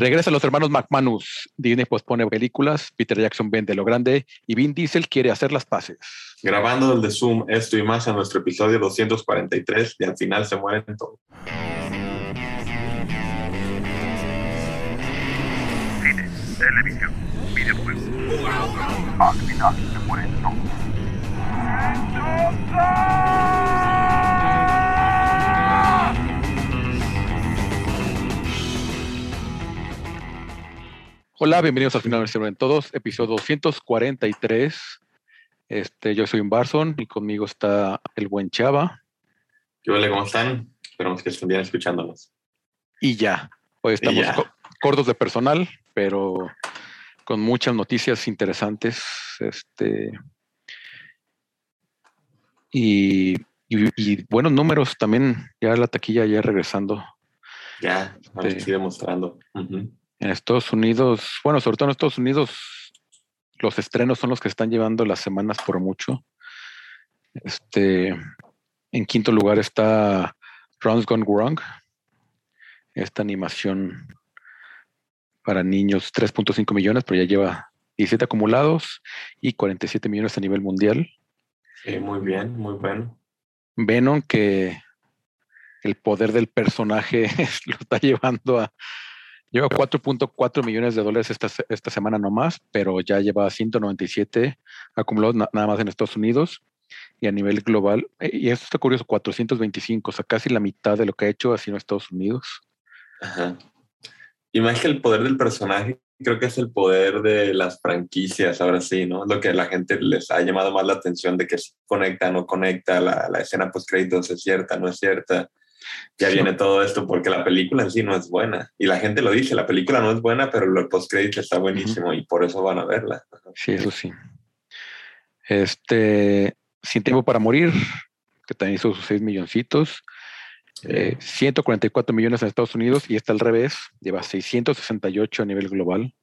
Regresa los hermanos McManus. Disney pospone películas. Peter Jackson vende lo grande y Vin Diesel quiere hacer las paces. Grabando el de Zoom, esto y más en nuestro episodio 243 y al final se mueren todos. Cine, televisión, videojuegos. Al final se mueren Hola, bienvenidos al final de en todos, episodio 243. Este, yo soy un Barson y conmigo está el buen Chava. ¿Qué hola, ¿Cómo están? Esperamos que estén bien escuchándonos. Y ya, hoy estamos ya. co- cortos de personal, pero con muchas noticias interesantes. Este, y, y- y buenos números también, ya la taquilla ya regresando. Ya, ahora Sí. sigue mostrando. En Estados Unidos, bueno, sobre todo en Estados Unidos, los estrenos son los que están llevando las semanas por mucho. Este, en quinto lugar está Runs Gone Wrong, esta animación para niños, 3.5 millones, pero ya lleva 17 acumulados y 47 millones a nivel mundial. Sí, muy bien, muy bueno. Venom, que el poder del personaje lo está llevando a. Lleva 4.4 millones de dólares esta, esta semana nomás, pero ya lleva 197 acumulados na- nada más en Estados Unidos y a nivel global. eh, Y esto está curioso: 425, o sea, casi la mitad de lo que ha hecho ha sido Estados Unidos. Ajá. Y más que el poder del personaje, creo que es el poder de las franquicias, ahora sí, ¿no? Lo que a la gente les ha llamado más la atención de que si conecta, no conecta, la, la escena post-créditos es cierta, no es cierta. Ya Sí. viene todo esto porque la película en sí no es buena. Y la gente lo dice, la película no es buena, pero el post-crédito está buenísimo y por eso van a verla. Sí, eso sí. Este, Sin Tiempo para Morir, que también hizo sus 6 milloncitos. Eh, 144 millones en Estados Unidos y está al revés, lleva 668 a nivel global.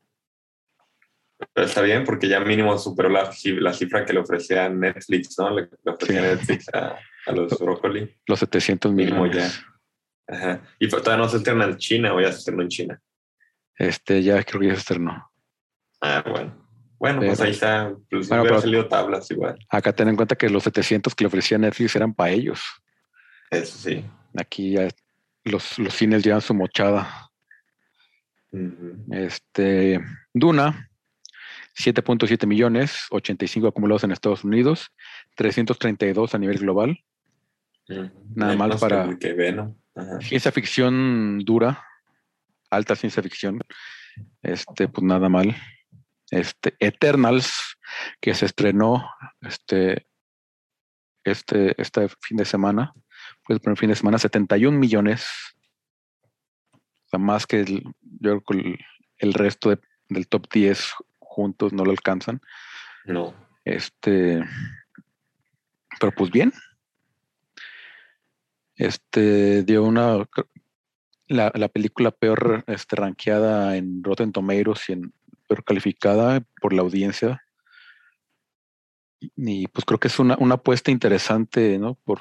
Pero está bien porque ya mínimo superó la, ci- la cifra que le ofrecía Netflix, ¿no? Le, le ofrecía Sí. Netflix a, a los brócoli. Los 700 Mínimo millones. Ajá. Y fue- todavía no se estrena en China o ya se estrenó en China. Este, ya creo que ya se estrenó. Ah, bueno. Bueno, pues ahí está. Pues Bueno, pero- salido tablas igual. Acá ten en cuenta que los 700 que le ofrecía Netflix eran para ellos. Eso sí. Aquí ya los, los cines llevan su mochada. Ujú. Este, Duna, 7.7 millones, 85 acumulados en Estados Unidos, 332 a nivel global. Nada mal Menos para- Que, que Venom. Ajá. Ciencia ficción dura, alta ciencia ficción. Este, pues nada mal. Este, Eternals, que se estrenó este, este, este fin de semana, fue el primer fin de semana, 71 millones. O sea, más que el, yo creo que el, el resto de- del top 10 juntos no lo alcanzan. No. Este, pero pues bien. Este dio una la, la película peor este, rankeada en Rotten Tomatoes y en peor calificada por la audiencia. Y, pues creo que es una, una apuesta interesante, ¿no? Por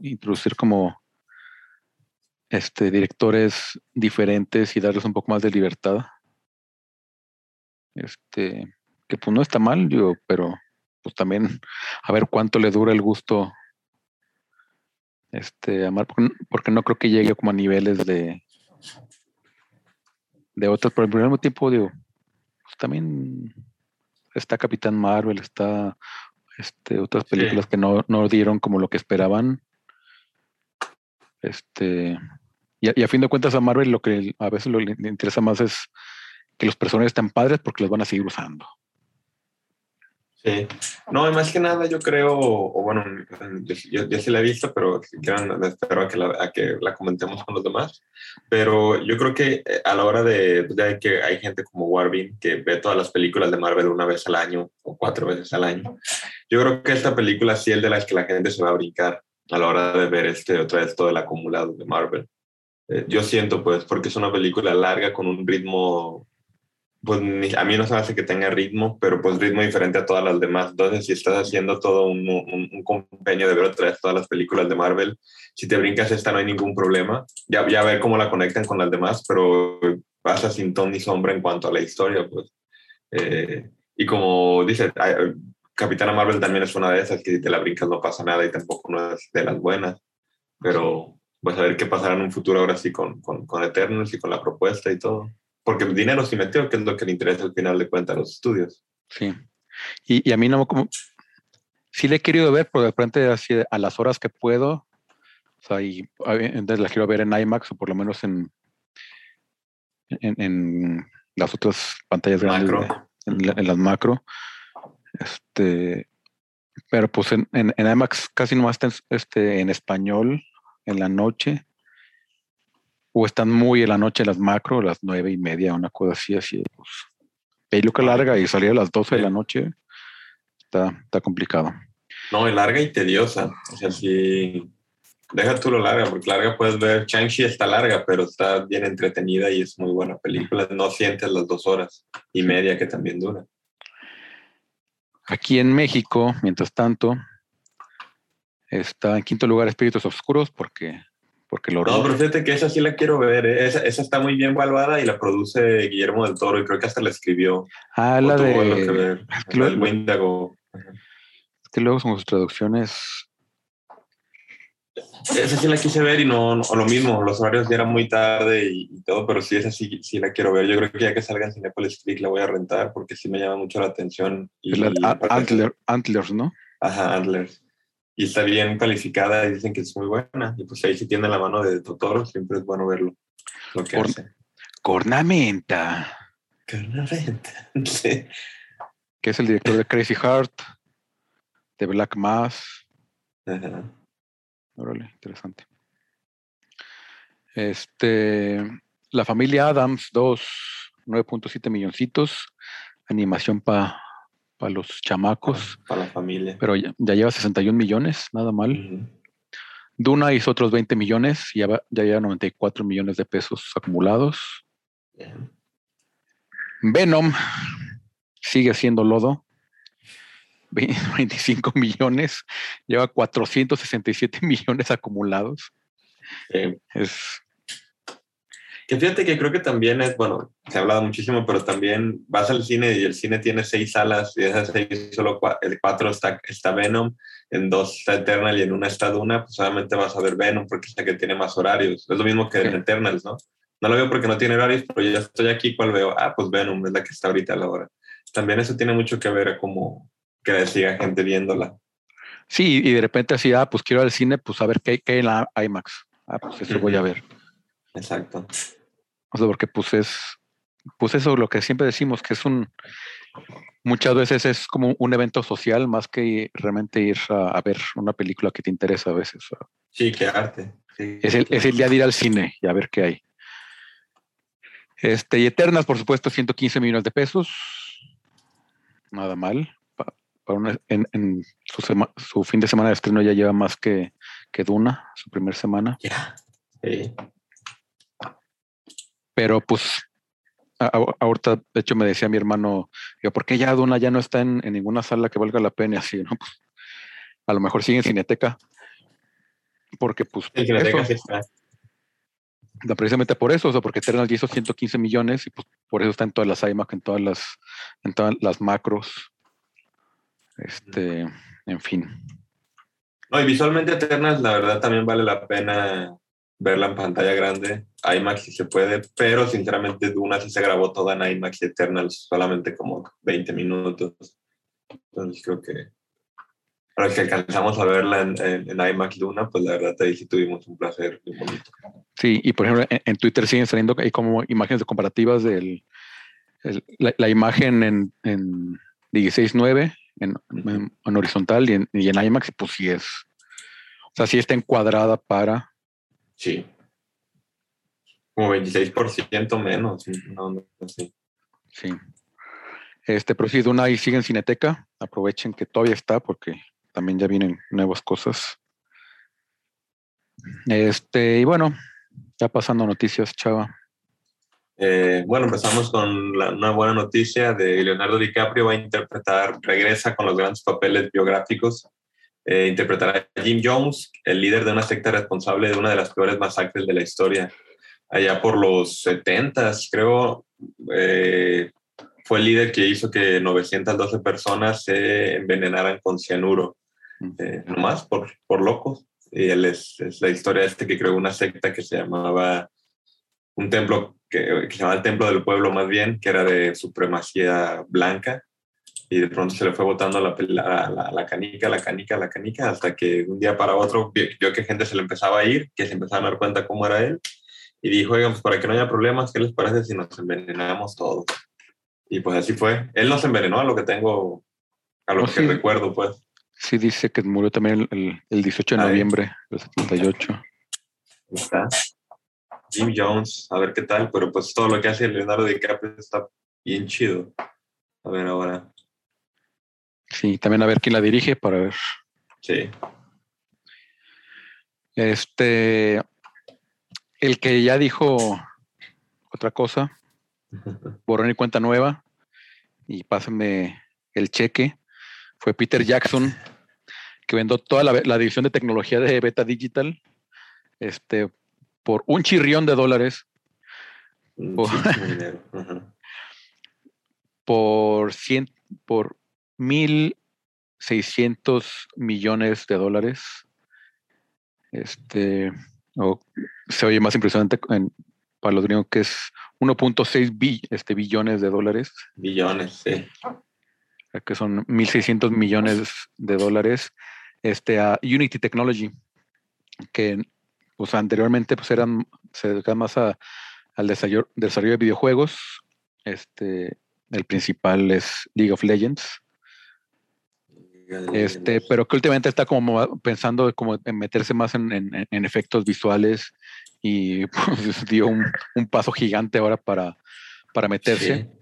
introducir como este directores diferentes y darles un poco más de libertad. Este, que pues no está mal, yo, pero pues también a ver cuánto le dura el gusto este amar porque, no creo que llegue como a niveles de de otras pero al mismo tiempo digo pues también está Capitán Marvel está este otras películas Sí. que no, no dieron como lo que esperaban este y a, y a fin de cuentas a Marvel lo que a veces lo, le interesa más es que los personajes están padres porque los van a seguir usando Sí. No, más que nada yo creo, o bueno, yo, yo, sí la he visto, pero espero a que, la, a que la comentemos con los demás. Pero yo creo que eh, a la hora de, de que hay gente como Warvin que ve todas las películas de Marvel una vez al año o cuatro veces al año, yo creo que esta película sí es de las que la gente se va a brincar a la hora de ver este otra vez todo el acumulado de Marvel. Eh, yo siento pues porque es una película larga con un ritmo pues a mí no se me hace que tenga ritmo, pero pues ritmo diferente a todas las demás. Entonces, si estás haciendo todo un, un, un compendio de ver otra vez todas las películas de Marvel, si te brincas esta no hay ningún problema. Ya, ya ver cómo la conectan con las demás, pero pasa sin ton ni sombra en cuanto a la historia, pues. Eh, y como dice, Capitana Marvel también es una de esas que si te la brincas no pasa nada y tampoco no es de las buenas. Pero pues a ver qué pasará en un futuro ahora sí con, con, con Eternals y con la propuesta y todo. Porque el dinero sí metió, que es lo que le interesa al final de cuentas a los estudios. Sí. Y, y, a mí no como... Sí le he querido ver, pero de repente así a las horas que puedo, o sea, y entonces la quiero ver en IMAX o por lo menos en, en, en las otras pantallas Macro. grandes, en, en, las macro. Este, pero pues en, en, en IMAX casi no está este, en español en la noche. O están muy en la noche las macro, las nueve y media, una cosa así, así. Pues, peluca larga y salir a las 12 de la noche está, está complicado. No, es larga y tediosa. O sea, si deja tú lo larga, porque larga puedes ver, Shang-Chi está larga, pero está bien entretenida y es muy buena película. No sientes las dos horas y media que también dura. Aquí en México, mientras tanto, está en quinto lugar Espíritus Oscuros porque, porque lo... No, pero fíjate que esa sí la quiero ver. ¿eh? Esa, esa, está muy bien evaluada y la produce Guillermo del Toro y creo que hasta la escribió. Ah, la de... Que ver. Es que, luego, es que luego son sus traducciones... Esa sí la quise ver y no, no, lo mismo, los horarios ya eran muy tarde y, y, todo, pero sí, esa sí, sí la quiero ver. Yo creo que ya que salga en Cinepolis Click la voy a rentar porque sí me llama mucho la atención. Y, la, y Antler, Antlers, ¿no? Ajá, Antlers. Y está bien calificada y dicen que es muy buena. Y pues ahí sí tiene la mano de Totoro, siempre es bueno verlo. Lo que Cor hace. Cornamenta. Cornamenta. sí. Que es el director de Crazy Heart, de Black Mass. Ajá. Órale, interesante. Este, la familia Adams 2, 9.7 milloncitos. Animación para pa los chamacos. Para, la familia. Pero ya, ya, lleva 61 millones, nada mal. Uh -huh. Duna hizo otros 20 millones, ya, va, ya lleva 94 millones de pesos acumulados. Bien. Venom sigue siendo lodo. 25 millones, lleva 467 millones acumulados. Sí. Es. Que fíjate que creo que también es, bueno, se ha hablado muchísimo, pero también vas al cine y el cine tiene seis salas y esas seis solo cuatro está, está Venom, en dos está Eternal y en una está Duna, pues obviamente vas a ver Venom porque es la que tiene más horarios. Es lo mismo que sí. en Eternals, ¿no? No lo veo porque no tiene horarios, pero yo estoy aquí, ¿cuál veo? Ah, pues Venom es la que está ahorita a la hora. También eso tiene mucho que ver a cómo, que siga gente viéndola. Sí, y de repente así, ah, pues quiero ir al cine, pues a ver qué, qué hay en la IMAX. Ah, pues eso uh -huh. voy a ver. Exacto. O sea, porque pues es, pues eso lo que siempre decimos, que es un, muchas veces es como un evento social más que realmente ir a, a ver una película que te interesa a veces. Sí, qué arte. Sí, es, el, es el día de ir al cine y a ver qué hay. Este, y Eternas, por supuesto, 115 millones de pesos. Nada mal una, en, en su, sema, su, fin de semana de estreno ya lleva más que, que Duna, su primer semana. Ya. Yeah. Sí. Pero pues a, ahorita, de hecho, me decía mi hermano, yo, ¿por qué ya Duna ya no está en, en, ninguna sala que valga la pena? Y así, ¿no? Pues, a lo mejor sigue en Cineteca. Porque, pues. En Cineteca sí está. Precisamente por eso, o sea, porque Eternal hizo 115 millones y pues por eso está en todas las iMac, en todas las, en todas las macros. Este, en fin. No, y visualmente Eternals, la verdad, también vale la pena verla en pantalla grande. IMAX si se puede, pero sinceramente Duna sí se grabó toda en IMAX y Eternals solamente como 20 minutos. Entonces creo que para que alcanzamos a verla en, en, en IMAX Duna, pues la verdad ahí sí tuvimos un placer muy bonito. Sí, y por ejemplo en, en Twitter siguen saliendo ahí como imágenes comparativas de la, la, imagen en, en 16.9 en, en, en, horizontal y en, y en IMAX, pues sí es. O sea, sí está encuadrada para. Sí. Como 26% menos. No, no, sí. sí. Este, pero sí, Duna ahí sigue en Cineteca. Aprovechen que todavía está porque también ya vienen nuevas cosas. Este, y bueno, ya pasando noticias, Chava. Eh, bueno, empezamos con la, una buena noticia de Leonardo DiCaprio, va a interpretar, regresa con los grandes papeles biográficos, eh, interpretará a Jim Jones, el líder de una secta responsable de una de las peores masacres de la historia. allá por los 70, creo, eh, fue el líder que hizo que 912 personas se envenenaran con cianuro, eh, nomás por, por locos. Y él es, es, la historia de este que creó una secta que se llamaba un templo que, que, se llamaba el Templo del Pueblo más bien, que era de supremacía blanca. Y de pronto se le fue botando la, la, la, la canica, la canica, la canica, hasta que un día para otro vio, que gente se le empezaba a ir, que se empezaban a dar cuenta cómo era él. Y dijo, oigan, pues para que no haya problemas, ¿qué les parece si nos envenenamos todos? Y pues así fue. Él nos envenenó a lo que tengo, a lo oh, que sí. recuerdo, pues. Sí, dice que murió también el, el 18 de Ay. noviembre del 78. Ahí está. Jim Jones, a ver qué tal, pero pues todo lo que hace Leonardo DiCaprio está bien chido. A ver ahora. Sí, también a ver quién la dirige para ver. Sí. Este, el que ya dijo otra cosa, borrón y cuenta nueva, y pásenme el cheque, fue Peter Jackson, que vendió toda la, la, división de tecnología de Beta Digital este, por un chirrión de dólares. Por, por, cien, por 1.600 millones de dólares. Este, o, se oye más impresionante en, para los gringos que es 1.6 bi, este, billones de dólares. Billones, sí que son 1.600 millones de dólares, este, a Unity Technology, que pues, anteriormente pues, eran, se dedicaban más a, al desarrollo, desarrollo, de videojuegos. Este, el principal es League of Legends. Este, pero que últimamente está como pensando como en meterse más en, en, en efectos visuales y pues, dio un, un, paso gigante ahora para, para meterse. Sí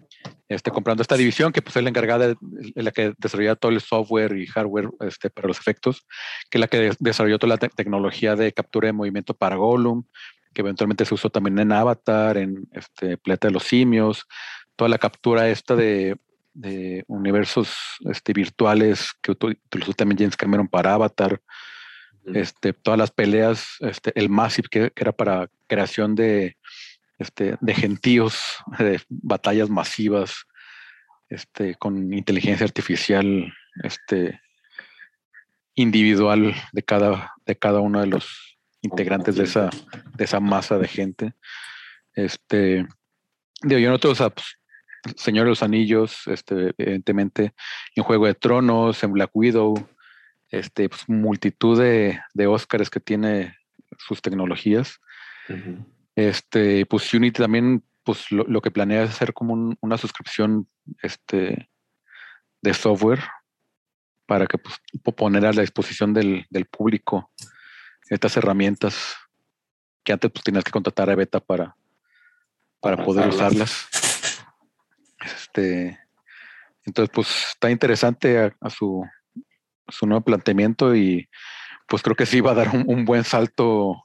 este, comprando esta división que pues es la encargada de, la que desarrolla todo el software y hardware este, para los efectos, que es la que de, desarrolló toda la te tecnología de captura de movimiento para Gollum, que eventualmente se usó también en Avatar, en este, Planeta de los Simios, toda la captura esta de, de universos este, virtuales que utilizó también James Cameron para Avatar, este, todas las peleas, este, el Massive, que, que era para creación de este, de gentíos, de batallas masivas, este, con inteligencia artificial este, individual de cada, de cada uno de los integrantes de esa, de esa masa de gente. Este, digo, yo noto, o sea, pues, Señor de los Anillos, este, evidentemente, en Juego de Tronos, en Black Widow, este, pues, multitud de, de Óscares que tiene sus tecnologías. Uh -huh. Este, pues Unity también, pues lo, lo que planea es hacer como un, una suscripción este, de software para que pues, poner a la disposición del, del, público estas herramientas que antes pues tenías que contratar a Beta para, para poder usarlas. Este, entonces, pues está interesante a, a, su, a, su, nuevo planteamiento y pues creo que sí va a dar un, un buen salto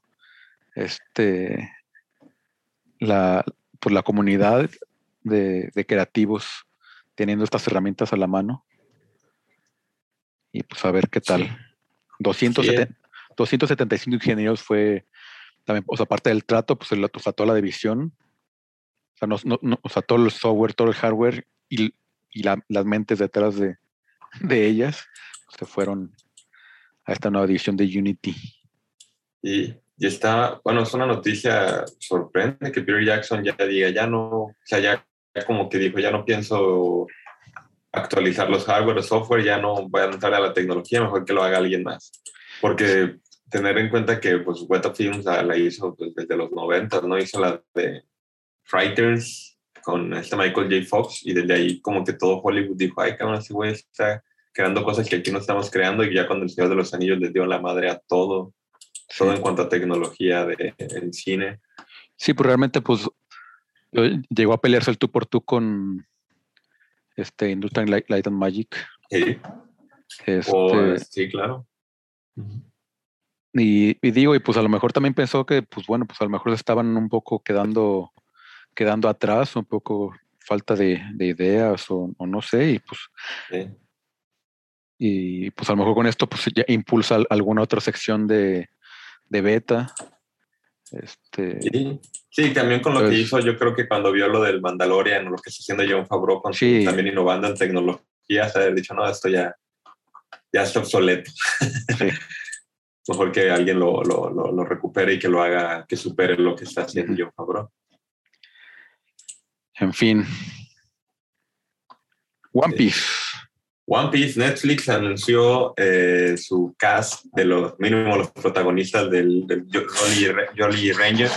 este la, pues la comunidad de, de, creativos teniendo estas herramientas a la mano. Y pues a ver qué tal. Sí. 270, sí. 275 ingenieros fue también, o sea, aparte del trato, pues el, o sea, toda la división, sea, no, no, o sea, todo el software, todo el hardware y, y la, las mentes detrás de, de ellas se fueron a esta nueva división de Unity. Y y está, bueno, es una noticia, sorprende que Peter Jackson ya diga, ya no, o sea, ya, como que dijo, ya no pienso actualizar los hardware o software, ya no voy a entrar a la tecnología, mejor que lo haga alguien más. Porque tener en cuenta que pues Weta Films la, la hizo pues, desde los 90, ¿no? Hizo la de Frighters con este Michael J. Fox y desde ahí como que todo Hollywood dijo, ay, cabrón, ese güey está creando cosas que aquí no estamos creando y ya cuando el Señor de los Anillos les dio la madre a todo todo en cuanto a tecnología de, en cine. Sí, pues realmente pues llegó a pelearse el tú por tú con este Industrial Light, Light and Magic. Sí. Este, o, sí, claro. Y, y, digo, y pues a lo mejor también pensó que, pues bueno, pues a lo mejor estaban un poco quedando, quedando atrás, un poco falta de, de ideas o, o, no sé, y pues... Sí. Y pues a lo mejor con esto pues ya impulsa alguna otra sección de, de beta. Este, Sí, sí, también con lo que hizo, yo creo que cuando vio lo del Mandalorian, lo que está haciendo John Favreau, con Sí. también innovando en tecnología, se haber dicho, no, esto ya, ya está obsoleto. Sí. Mejor que alguien lo, lo, lo, lo recupere y que lo haga, que supere lo que está haciendo John Favreau. En fin. One. Piece. One Piece, Netflix anunció eh, su cast de los mínimo los protagonistas del, del Jolly Ranger,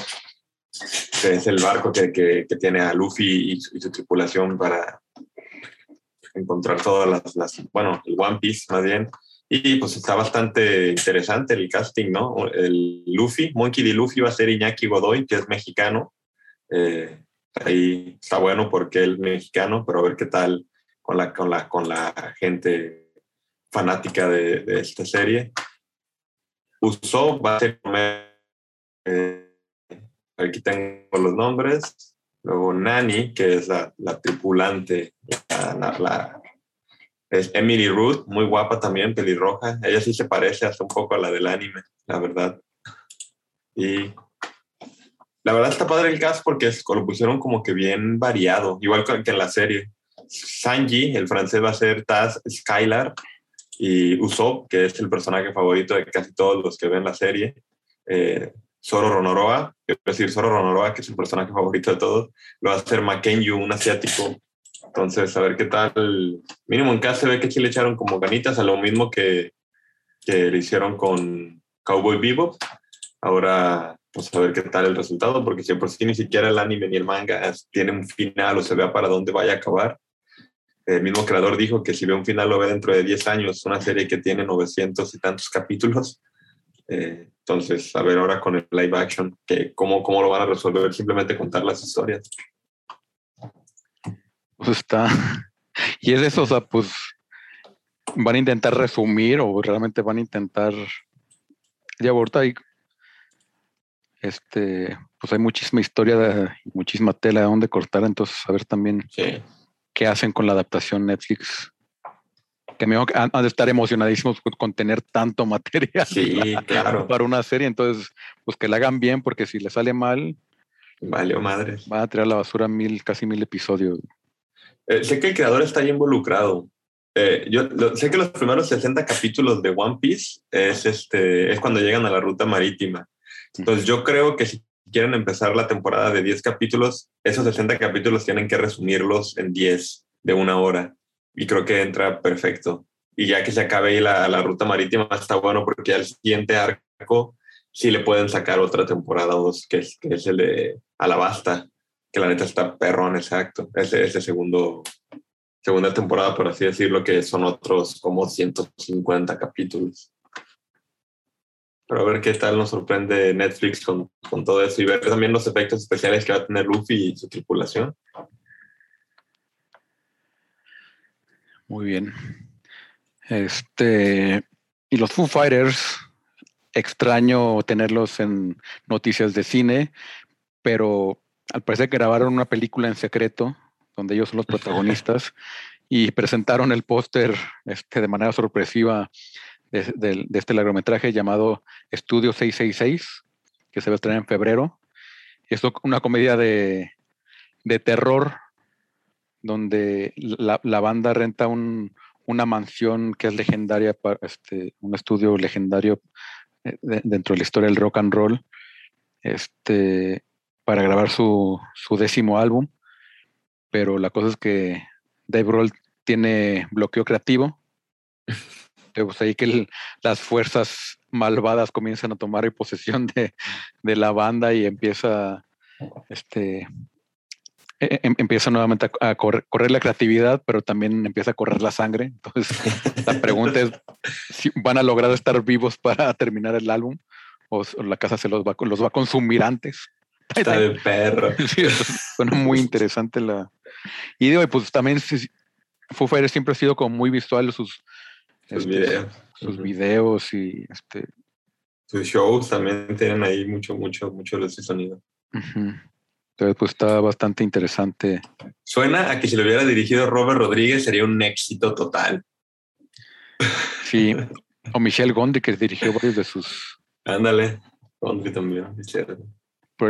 que es el barco que, que, que tiene a Luffy y su, y su tripulación para encontrar todas las, las, bueno, el One Piece más bien. Y pues está bastante interesante el casting, ¿no? El Luffy, Monkey D. Luffy va a ser Iñaki Godoy, que es mexicano. Eh, ahí está bueno porque es mexicano, pero a ver qué tal con la, con la, con la gente fanática de, de esta serie. A ser eh, aquí tengo los nombres. Luego Nani, que es la, la tripulante, la, la- la- es Emily Ruth, muy guapa también, pelirroja. Ella sí se parece hasta un poco a la del anime, la verdad. Y la verdad está padre el cast porque lo pusieron como que bien variado, igual que en la serie. Sanji, el francés, va a ser Taz Skylar y Usopp, que es el personaje favorito de casi todos los que ven la serie. Eh, Zoro Ronoroa, es decir, Zoro Ronoroa, que es el personaje favorito de todos, lo va a hacer Makenyu, un asiático. Entonces, a ver qué tal. Mínimo en casa se ve que sí le echaron como ganitas a lo mismo que, que le hicieron con Cowboy Vivo. Ahora, pues a ver qué tal el resultado, porque si por sí ni siquiera el anime ni el manga tiene un final o se vea para dónde vaya a acabar. El mismo creador dijo que si ve un final lo ve dentro de 10 años, una serie que tiene 900 y tantos capítulos. Eh, entonces, a ver ahora con el live action, que cómo, cómo lo van a resolver, simplemente contar las historias. Pues está. Y es eso, o sea, pues van a intentar resumir o realmente van a intentar. Ya ahorita. Este, pues hay muchísima historia, muchísima tela de dónde cortar, entonces a ver también Sí. qué hacen con la adaptación Netflix. Que me han, de estar emocionadísimos con, tener tanto material Sí, claro. para una serie, entonces pues que la hagan bien, porque si le sale mal, Valió madre. van a tirar a la basura mil, casi mil episodios. Eh, sé que el creador está ahí involucrado. Eh, yo lo- sé que los primeros 60 capítulos de One Piece es, este, es cuando llegan a la ruta marítima. Entonces yo creo que si quieren empezar la temporada de 10 capítulos, esos 60 capítulos tienen que resumirlos en 10 de una hora. Y creo que entra perfecto. Y ya que se acabe ahí la, la ruta marítima, está bueno porque al siguiente arco sí le pueden sacar otra temporada o dos, que es, que es el de Alabasta, que la neta está perrón, exacto. Ese, ese segundo, segunda temporada, por así decirlo, que son otros como 150 capítulos. Pero a ver qué tal nos sorprende Netflix con, con todo eso y ver también los efectos especiales que va a tener Luffy y su tripulación. Muy bien. Este, y los Foo Fighters, extraño tenerlos en noticias de cine, pero al parecer grabaron una película en secreto, donde ellos son los protagonistas, y presentaron el póster este, de manera sorpresiva de, este largometraje llamado Estudio 666, que se va a estrenar en febrero. Es una comedia de, de terror donde la, la banda renta un, una mansión que es legendaria, para, este, un estudio legendario eh, de- dentro de la historia del rock and roll, este, para grabar su, su décimo álbum. Pero la cosa es que Dave Grohl tiene bloqueo creativo. Pues ahí que el- las fuerzas malvadas comienzan a tomar posesión de, de la banda y empieza este e- em- empieza nuevamente a, a correr, correr la creatividad, pero también empieza a correr la sangre. Entonces, la pregunta es si van a lograr estar vivos para terminar el álbum o, o la casa se los va, los va a consumir antes. Está de perro. Sí, suena muy interesante la. Y digo, pues también Foo Fighters siempre ha sido como muy visual sus, Sus este, videos. sus videos y este. Sus shows también tienen ahí mucho, mucho, mucho de ese sonido. Entonces, pues está bastante interesante. Suena a que si lo hubiera dirigido Robert Rodríguez sería un éxito total. Sí. O Michelle Gondry, que dirigió varios de sus Ándale. Country también.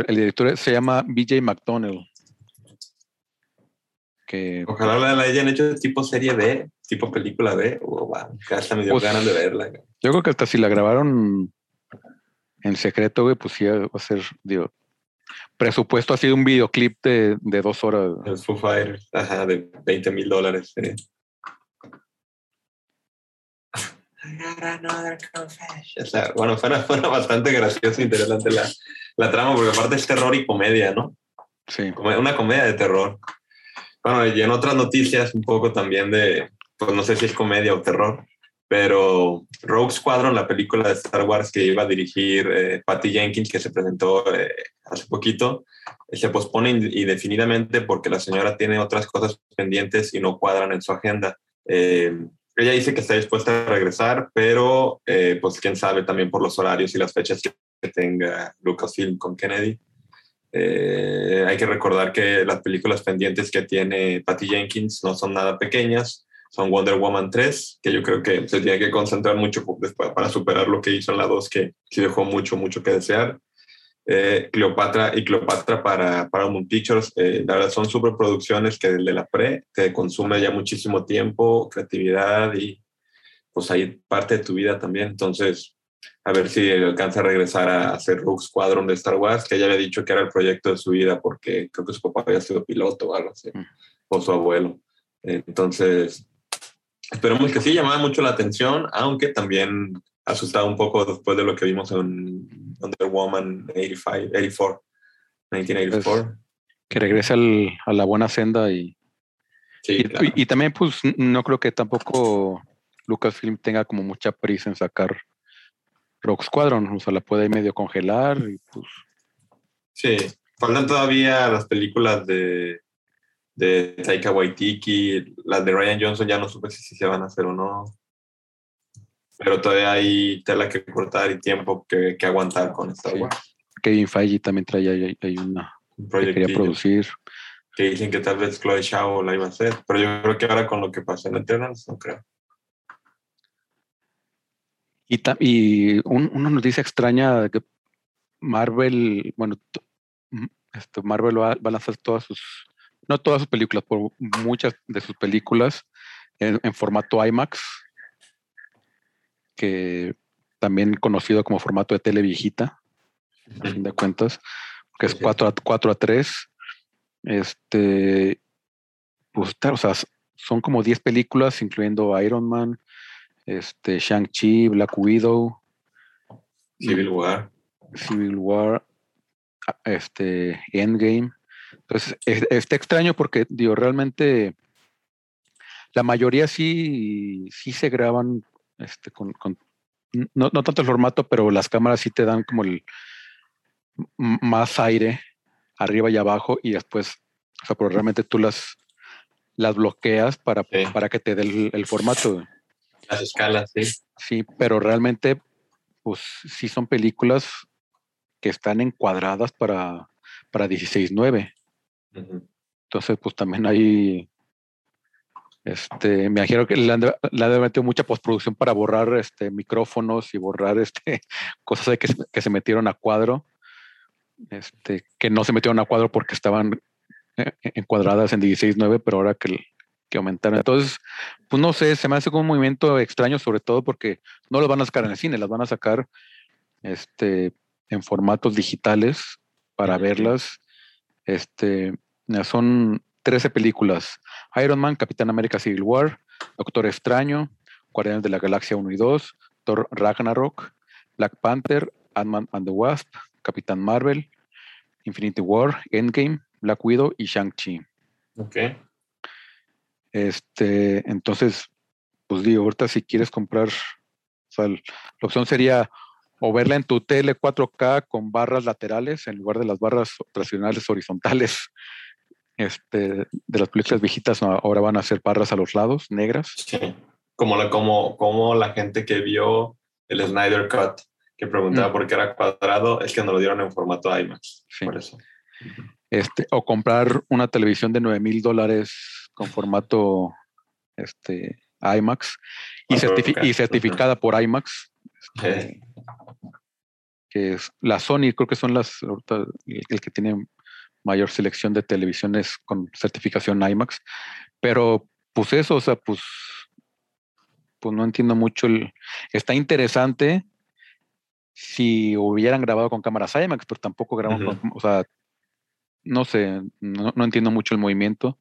el director se llama BJ McDonnell. Que Ojalá la, la hayan hecho tipo serie B, tipo película B. Oh, wow, hasta me dio Pues, ganas de verla. yo creo que hasta si la grabaron en secreto, güey, pues sí va a ser, digo, presupuesto ha sido un videoclip de, de dos horas. El Foo Fighters, ajá, de 20 mil dólares. O sea, bueno, fuera, fuera bastante gracioso e interesante la, la trama, porque aparte es terror y comedia, ¿no? Sí. Una comedia de terror. Bueno, y en otras noticias, un poco también de, pues no sé si es comedia o terror, pero Rogue Squadron, la película de Star Wars que iba a dirigir eh, Patty Jenkins, que se presentó eh, hace poquito, eh, se pospone ind- indefinidamente porque la señora tiene otras cosas pendientes y no cuadran en su agenda. Eh, ella dice que está dispuesta a regresar, pero eh, pues quién sabe también por los horarios y las fechas que tenga Lucasfilm con Kennedy. Hay que recordar que las películas pendientes que tiene Patty Jenkins no son nada pequeñas. Son Wonder Woman 3, que yo creo que se tiene que concentrar mucho para superar lo que hizo en la 2, que sí dejó mucho, mucho que desear. Eh, Cleopatra y Cleopatra para Paramount Pictures, eh, la verdad son superproducciones que de la pre te consume ya muchísimo tiempo, creatividad y pues ahí parte de tu vida también. Entonces, a ver si alcanza a regresar a hacer Rogue Squadron de Star Wars, que ella había dicho que era el proyecto de su vida porque creo que su papá había sido piloto o algo así, Mm. o su abuelo. Entonces, esperemos que sí, llamaba mucho la atención, aunque también asustaba un poco después de lo que vimos en Wonder Woman 85, 84, 1984. Que regrese al- a la buena senda y, sí, y, claro. y- y también, pues, no creo que tampoco Lucasfilm tenga como mucha prisa en sacar Rock Squadron. O sea, la puede medio congelar y pues. Sí, faltan todavía las películas de, de Taika Waititi, las de Ryan Johnson ya no supe si se van a hacer o no. Pero todavía hay tela que cortar y tiempo que, que aguantar con Star Sí. Kevin Feige también trae ahí, ahí una Un que quería producir. que dicen que tal vez Chloe Zhao la iba a hacer, pero yo creo que ahora con lo que pasó en Eternals, no creo. Y, y un- una noticia extraña que Marvel, bueno, este, Marvel va, va a lanzar todas sus, no todas sus películas, por muchas de sus películas en, en formato IMAX, que también conocido como formato de tele viejita, a fin de cuentas, que es Sí. 4 a, 4 a 3. Este, pues, o sea, son como 10 películas, incluyendo Iron Man, este, Shang-Chi, Black Widow, Civil War. Civil War, este, Endgame. Entonces, es- está extraño porque, digo, realmente la mayoría sí, sí se graban este, con, con- no, no tanto el formato, pero las cámaras sí te dan como el más aire arriba y abajo y después, o sea, pero realmente tú las, las bloqueas para, Sí. para que te dé el, el formato. Las escalas, sí. Sí, pero realmente, pues sí son películas que están encuadradas para, para 16.9. Entonces, pues también hay, este, me imagino que le han le han metido mucha postproducción para borrar este, micrófonos y borrar este, cosas ahí que, se- que se metieron a cuadro, este, que no se metieron a cuadro porque estaban eh, encuadradas en 16.9, pero ahora que, que aumentaron. Entonces, pues no sé, se me hace como un movimiento extraño, sobre todo porque no lo van a sacar en el cine, las van a sacar este, en formatos digitales para Ujú. verlas. Este, son 13 películas. Iron Man, Capitán América Civil War, Doctor Extraño, Guardianes de la Galaxia 1 y 2, Thor Ragnarok, Black Panther, Ant-Man and the Wasp, Capitán Marvel, Infinity War, Endgame, Black Widow y Shang-Chi. Ok. Este, entonces, pues digo, ahorita si quieres comprar, o sea, el- la opción sería o verla en tu tele 4K con barras laterales en lugar de las barras tradicionales horizontales. Este, de las películas viejitas ahora van a ser barras a los lados, negras. Sí. Como la, como, como la gente que vio el Snyder Cut, que preguntaba Mm. por qué era cuadrado, es que nos lo dieron en formato IMAX. Sí. Por eso. Este, o comprar una televisión de 9 mil dólares con formato este, IMAX y, 4K. certifi- y certificada por IMAX. Eh, que es la Sony, creo que son las, el que tiene mayor selección de televisiones con certificación IMAX, pero pues eso, o sea, pues, pues no entiendo mucho el, está interesante si hubieran grabado con cámaras IMAX, pero tampoco grabaron Ujú. con, o sea, no sé, no, no entiendo mucho el movimiento,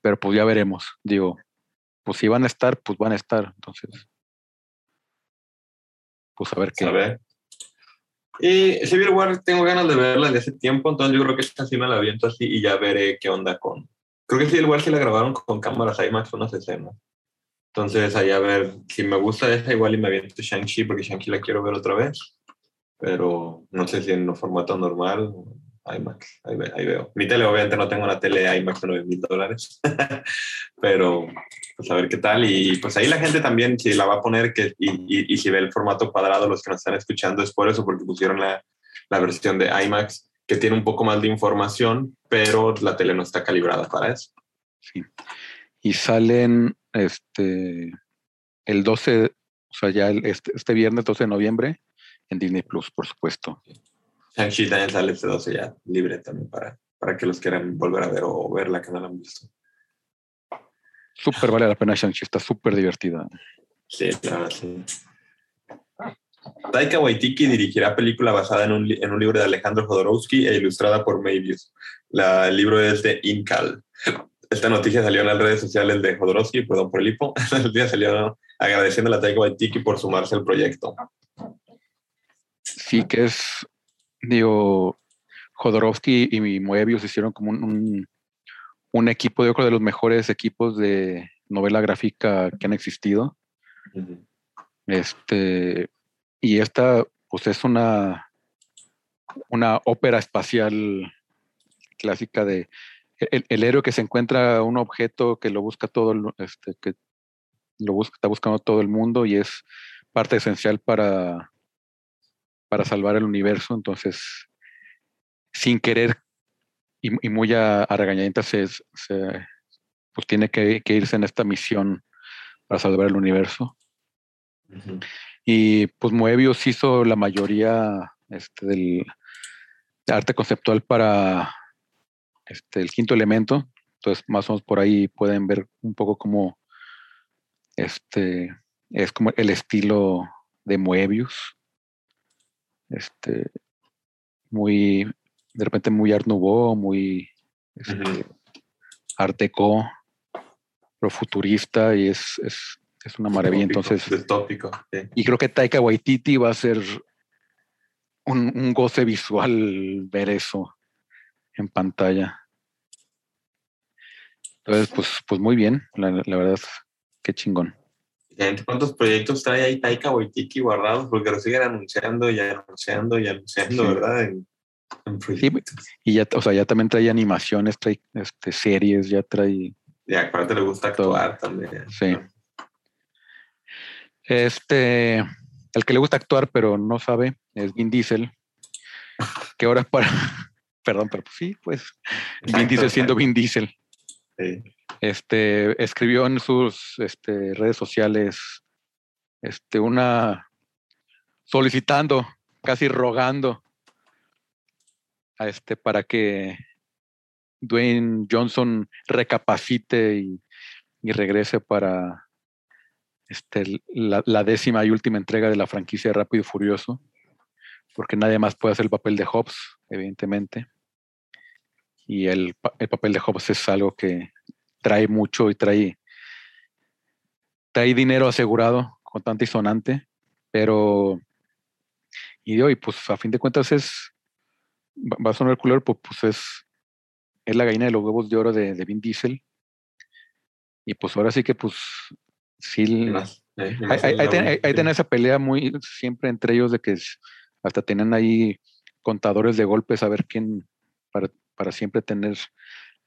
pero pues ya veremos, digo, pues si van a estar, pues van a estar, entonces, pues a ver qué. A ver. Y Civil War tengo ganas de verla de hace tiempo, entonces yo creo que esta sí me la aviento así y ya veré qué onda con... Creo que Civil War sí la grabaron con cámaras IMAX unas escenas. Entonces ahí a ver, si me gusta esa igual y me aviento Shang-Chi porque Shang-Chi la quiero ver otra vez. Pero no sé si en formato normal o IMAX. Ahí, ve- ahí veo. Mi tele obviamente no tengo una tele IMAX de 9 mil dólares. pero pues a ver qué tal. Y pues ahí la gente también, si la va a poner que, y, y, y si ve el formato cuadrado, los que nos están escuchando es por eso, porque pusieron la, la versión de IMAX que tiene un poco más de información, pero la tele no está calibrada para eso. Sí. Y salen este el 12, o sea, ya el- este, este viernes 12 de noviembre en Disney Plus, por supuesto. Shang-Chi también sale este 12 ya libre también para, para que los quieran volver a ver o verla que no la han visto. Súper vale la pena Shang-Chi, está súper divertida. Sí, claro, sí. Taika Waititi dirigirá película basada en un, en un libro de Alejandro Jodorowsky e ilustrada por Maybius. La, el libro es de Incal. Esta noticia salió en las redes sociales de Jodorowsky, perdón por el hipo. El día salió agradeciendo a Taika Waititi por sumarse al proyecto. Sí, que es, digo, Jodorowsky y Moebius hicieron como un, un, un equipo, yo creo, de los mejores equipos de novela gráfica que han existido. Este, y esta, pues es una, una ópera espacial clásica de el, el héroe que se encuentra un objeto que lo busca todo, el- este, que lo busca, está buscando todo el mundo y es parte esencial para, para salvar el universo. Entonces, sin querer y, y muy a, a regañadientas, se, se- pues tiene que, que irse en esta misión para salvar el universo. Y pues Moebius hizo la mayoría este, del arte conceptual para este, el quinto elemento. Entonces, más o menos por ahí pueden ver un poco cómo este, es como el estilo de Moebius. Este, muy, de repente muy Art Nouveau, muy este, Ujú. Art Deco, pero futurista y es, es, es una maravilla. Tópico, Entonces, de tópico. sí. y creo que Taika Waititi va a ser un, un goce visual ver eso en pantalla. Entonces, pues, pues muy bien, la, la verdad, qué chingón. ¿Cuántos proyectos trae ahí Taika Waititi guardados? Porque lo siguen anunciando y anunciando y anunciando, Sí. ¿verdad? En, en proyectos. Y ya, o sea, ya también trae animaciones, trae este, series, ya trae. Y aparte le gusta Todo. actuar también. Sí. Este, el que le gusta actuar, pero no sabe, es Vin Diesel. Que ahora para. Perdón, pero pues sí, pues. Vin Diesel siendo Vin Diesel. Este, escribió en sus este, redes sociales este, una solicitando, casi rogando a este, para que Dwayne Johnson recapacite y, y regrese para este, la, la décima y última entrega de la franquicia de Rápido y Furioso, porque nadie más puede hacer el papel de Hobbs, evidentemente. Y el, el papel de Hobbs es algo que trae mucho y trae, trae dinero asegurado, contante y sonante, pero y hoy, pues a fin de cuentas es, va a sonar culero, pues, pues es, es la gallina de los huevos de oro de, de Vin Diesel. Y pues ahora sí que pues sí, más, eh, y hay, hay, hay ten- esa pelea muy siempre entre ellos de que hasta tienen ahí contadores de golpes a ver quién para, para siempre tener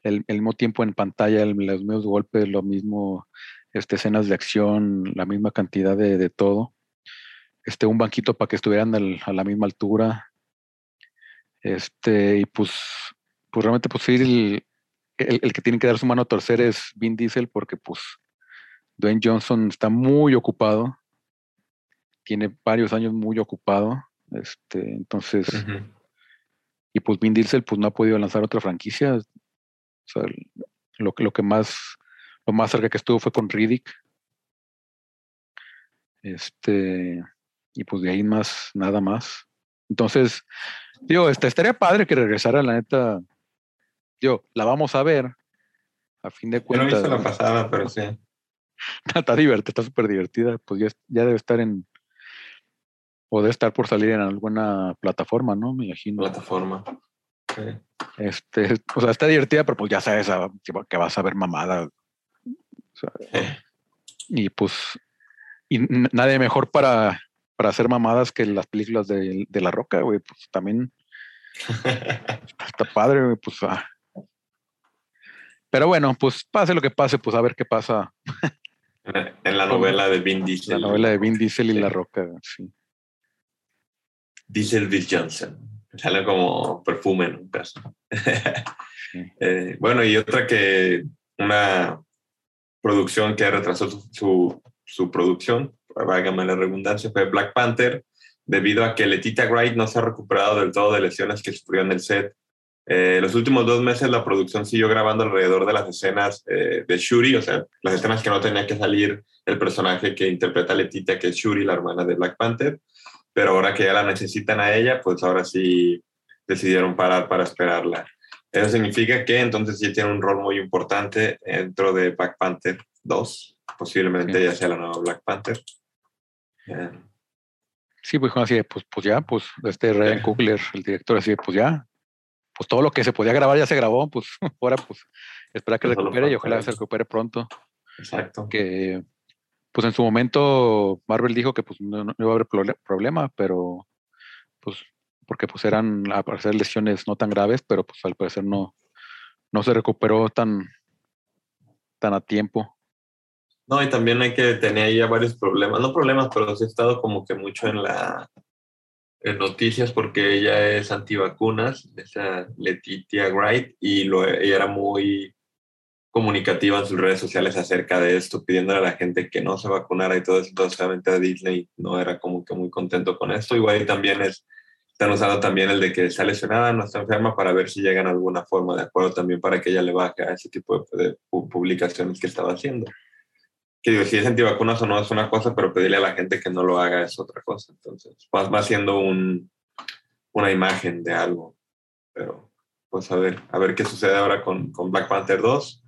el, mismo tiempo en pantalla, los mismos golpes, lo mismo este, escenas de acción, la misma cantidad de, todo. Este, un banquito para que estuvieran a la misma altura. Este, y pues, pues realmente pues el, que tiene que dar su mano a torcer es Vin Diesel porque pues Dwayne Johnson está muy ocupado, tiene varios años muy ocupado Este, entonces. Y pues Vin Diesel pues no ha podido lanzar otra franquicia. O sea, lo, que- lo que más, lo más cerca que estuvo fue con Riddick. Este, y pues de ahí más, nada más. Entonces, digo, este, estaría padre que regresara, la neta. Yo, la vamos a ver. A fin de Yo no he cuentas, visto la pasada, pero sí. está divertida, está súper divertida. Pues ya, ya debe estar en. O debe estar por salir en alguna plataforma, ¿no? Me imagino. Plataforma. Sí. Este, o sea, está divertida, pero pues ya sabes que va- que vas a ver mamada. O sea, Eh, y pues, y nadie mejor para, para hacer mamadas que las películas de, de La Roca, güey. Pues también está padre, güey. Pues, ah. Pero bueno, pues pase lo que pase, pues a ver qué pasa. En en la novela de Vin Diesel. La novela de Vin Diesel y Sí. La Roca, sí. Diesel Bill Johnson. Sale como perfume en un caso. Eh, bueno, y otra que una producción que retrasó su, su, su producción, válgame la redundancia, fue Black Panther, debido a que Letitia Wright no se ha recuperado del todo de lesiones que sufrió en el set. Eh, los últimos dos meses la producción siguió grabando alrededor de las escenas eh, de Shuri, o sea, las escenas que no tenía que salir el personaje que interpreta a Letitia, que es Shuri, la hermana de Black Panther, pero ahora que ya la necesitan a ella, pues ahora sí decidieron parar para esperarla. Eso significa que entonces sí tiene un rol muy importante dentro de Black Panther 2, posiblemente Sí. ya sea la nueva Black Panther. Sí, pues así, de, pues, pues ya, pues este Ryan Ya. Coogler, el director, así, de, pues ya, pues todo lo que se podía grabar ya se grabó, pues ahora pues espera que Pues recupere y ojalá se recupere pronto. exacto. que pues en su momento Marvel dijo que pues no, iba a haber problema, pero pues porque pues eran al parecer lesiones no tan graves, pero pues al parecer no, no se recuperó tan, tan a tiempo. No, y también hay que tener ya varios problemas, no problemas, pero sí he estado como que mucho en la en noticias porque ella es antivacunas, esa Letitia Wright, y lo, ella era muy comunicativa en sus redes sociales acerca de esto, pidiéndole a la gente que no se vacunara y todo eso, entonces a Disney no era como que muy contento con esto, igual y también es, están usando también el de que está lesionada, no está enferma, para ver si llegan a alguna forma de acuerdo también para que ella le baje a ese tipo de, de pu- publicaciones que estaba haciendo que digo, si es antivacunas o no es una cosa, pero pedirle a la gente que no lo haga es otra cosa. Entonces, va, va siendo un, una imagen de algo. Pero, pues a ver, a ver qué sucede ahora con, con Black Panther 2.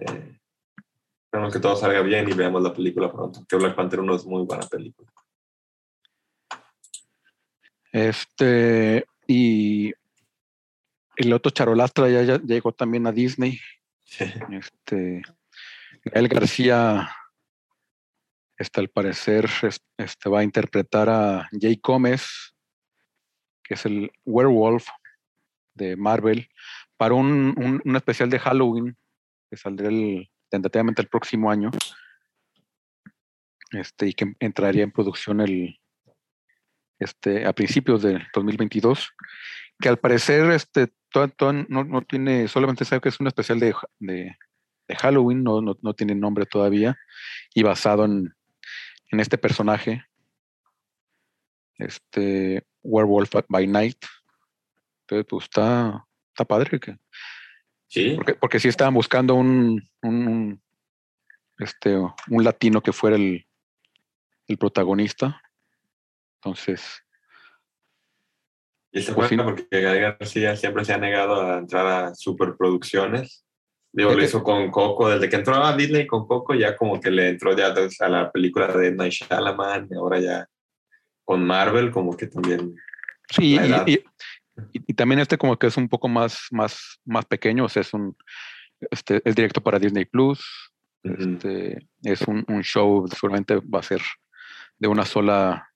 Eh, esperemos que todo salga bien y veamos la película pronto. Que Black Panther 1 es muy buena película. Este, y el otro charolastra ya, ya llegó también a Disney. Este, Gael García, este, al parecer, es- este, va a interpretar a Jay Gómez, que es el werewolf de Marvel, para un, un- un especial de Halloween que saldrá el, tentativamente el próximo año. Este, y que entraría en producción el, este, a principios del 2022, que al parecer este, no, no tiene, solamente sabe que es un especial de, de, de Halloween, no, no, no tiene nombre todavía, y basado en, en este personaje, este Werewolf by Night. Entonces, pues está, está padre, que, Sí, porque, porque sí estaban buscando un, un, este, un latino que fuera el, el protagonista. Entonces, y está pues sí. porque Gael García siempre se ha negado a entrar a superproducciones. Digo, lo hizo con Coco, desde que entró a Disney con Coco, ya como que le entró ya entonces a la película de Night Shyamalan, y ahora ya con Marvel, como que también Sí, y- y- y también este como que es un poco más, más, más pequeño, o sea, es un, este, es directo para Disney Plus, Ujú. este, es un, un show, seguramente va a ser de una sola,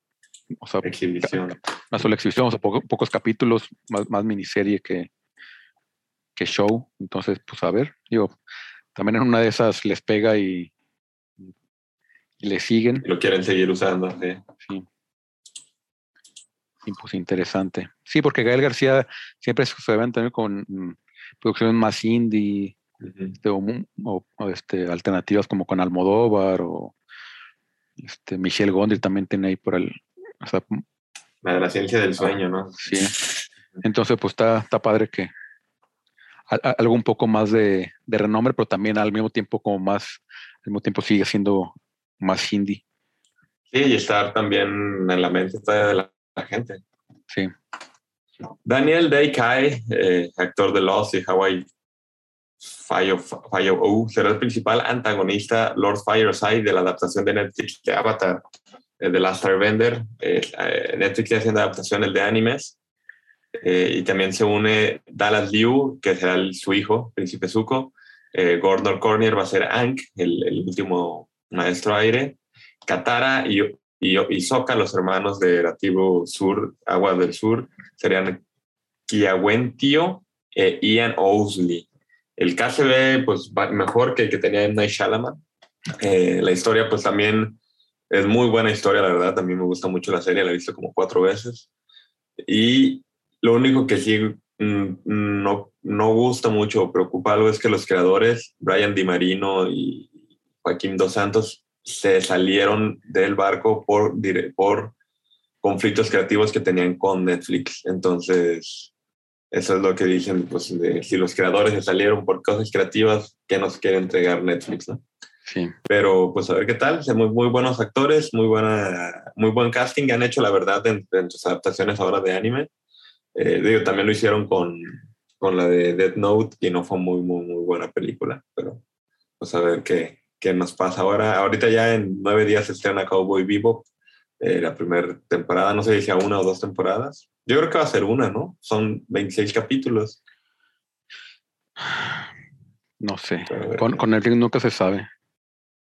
o sea, exhibición. una sola exhibición, o sea, poco- pocos capítulos, más, más miniserie que, que show, entonces, pues a ver, digo, también en una de esas les pega y, y le siguen, Lo quieren seguir usando, sí. sí. Y pues interesante. Sí, porque Gael García siempre se ven también con mm, producciones más indie este, o, mu- o- o, este, alternativas como con Almodóvar o este, Michelle Gondry también tiene ahí por el, o sea, m- La de la ciencia del sueño, ¿no? Sí. Entonces, pues está, está padre que a- a- algo un poco más de, de renombre, pero también al mismo tiempo como más, al mismo tiempo sigue siendo más indie. Sí, y estar también en la mente de la, la gente. Sí. Daniel Day Kai, eh, actor de Lost y Hawaii Fire, O, será el principal antagonista Lord Fireside de la adaptación de Netflix de Avatar, eh, de Last Airbender. Eh, eh, Netflix está haciendo adaptaciones de animes. Y también se une Dallas Liu, que será el- su hijo, Príncipe Zuko. Gordon Cornier va a ser Aang, el, el último maestro aire. Katara y, y, y Sokka, los hermanos de tribu Sur, Agua del Sur, serían Kiawentio e Ian Owsley. El ve pues, mejor que el que tenía en Night Shyamalan. Eh, la historia pues también es muy buena historia, la verdad. También me gusta mucho la serie, la he visto como cuatro veces. Y lo único que sí mm, no, no gusta mucho o preocupa algo es que los creadores, Brian Di Marino y Joaquín Dos Santos, se salieron del barco por, por conflictos creativos que tenían con Netflix. Entonces, eso es lo que dicen, pues, de si los creadores se salieron por cosas creativas, ¿qué nos quiere entregar Netflix? ¿no? Sí. Pero, pues, a ver qué tal. Son muy, muy buenos actores, muy, buena, muy buen casting han hecho, la verdad, en, en sus adaptaciones ahora de anime. Eh, digo, también lo hicieron con, con la de Death Note y no fue muy, muy, muy buena película. Pero, pues, a ver qué, qué nos pasa ahora. Ahorita ya en nueve días se estrena Cowboy Bebop, eh, la primera temporada. No sé si sea una o dos temporadas. Yo creo que va a ser una, ¿no? Son 26 capítulos. No sé. Pero a Con, con Netflix nunca se sabe.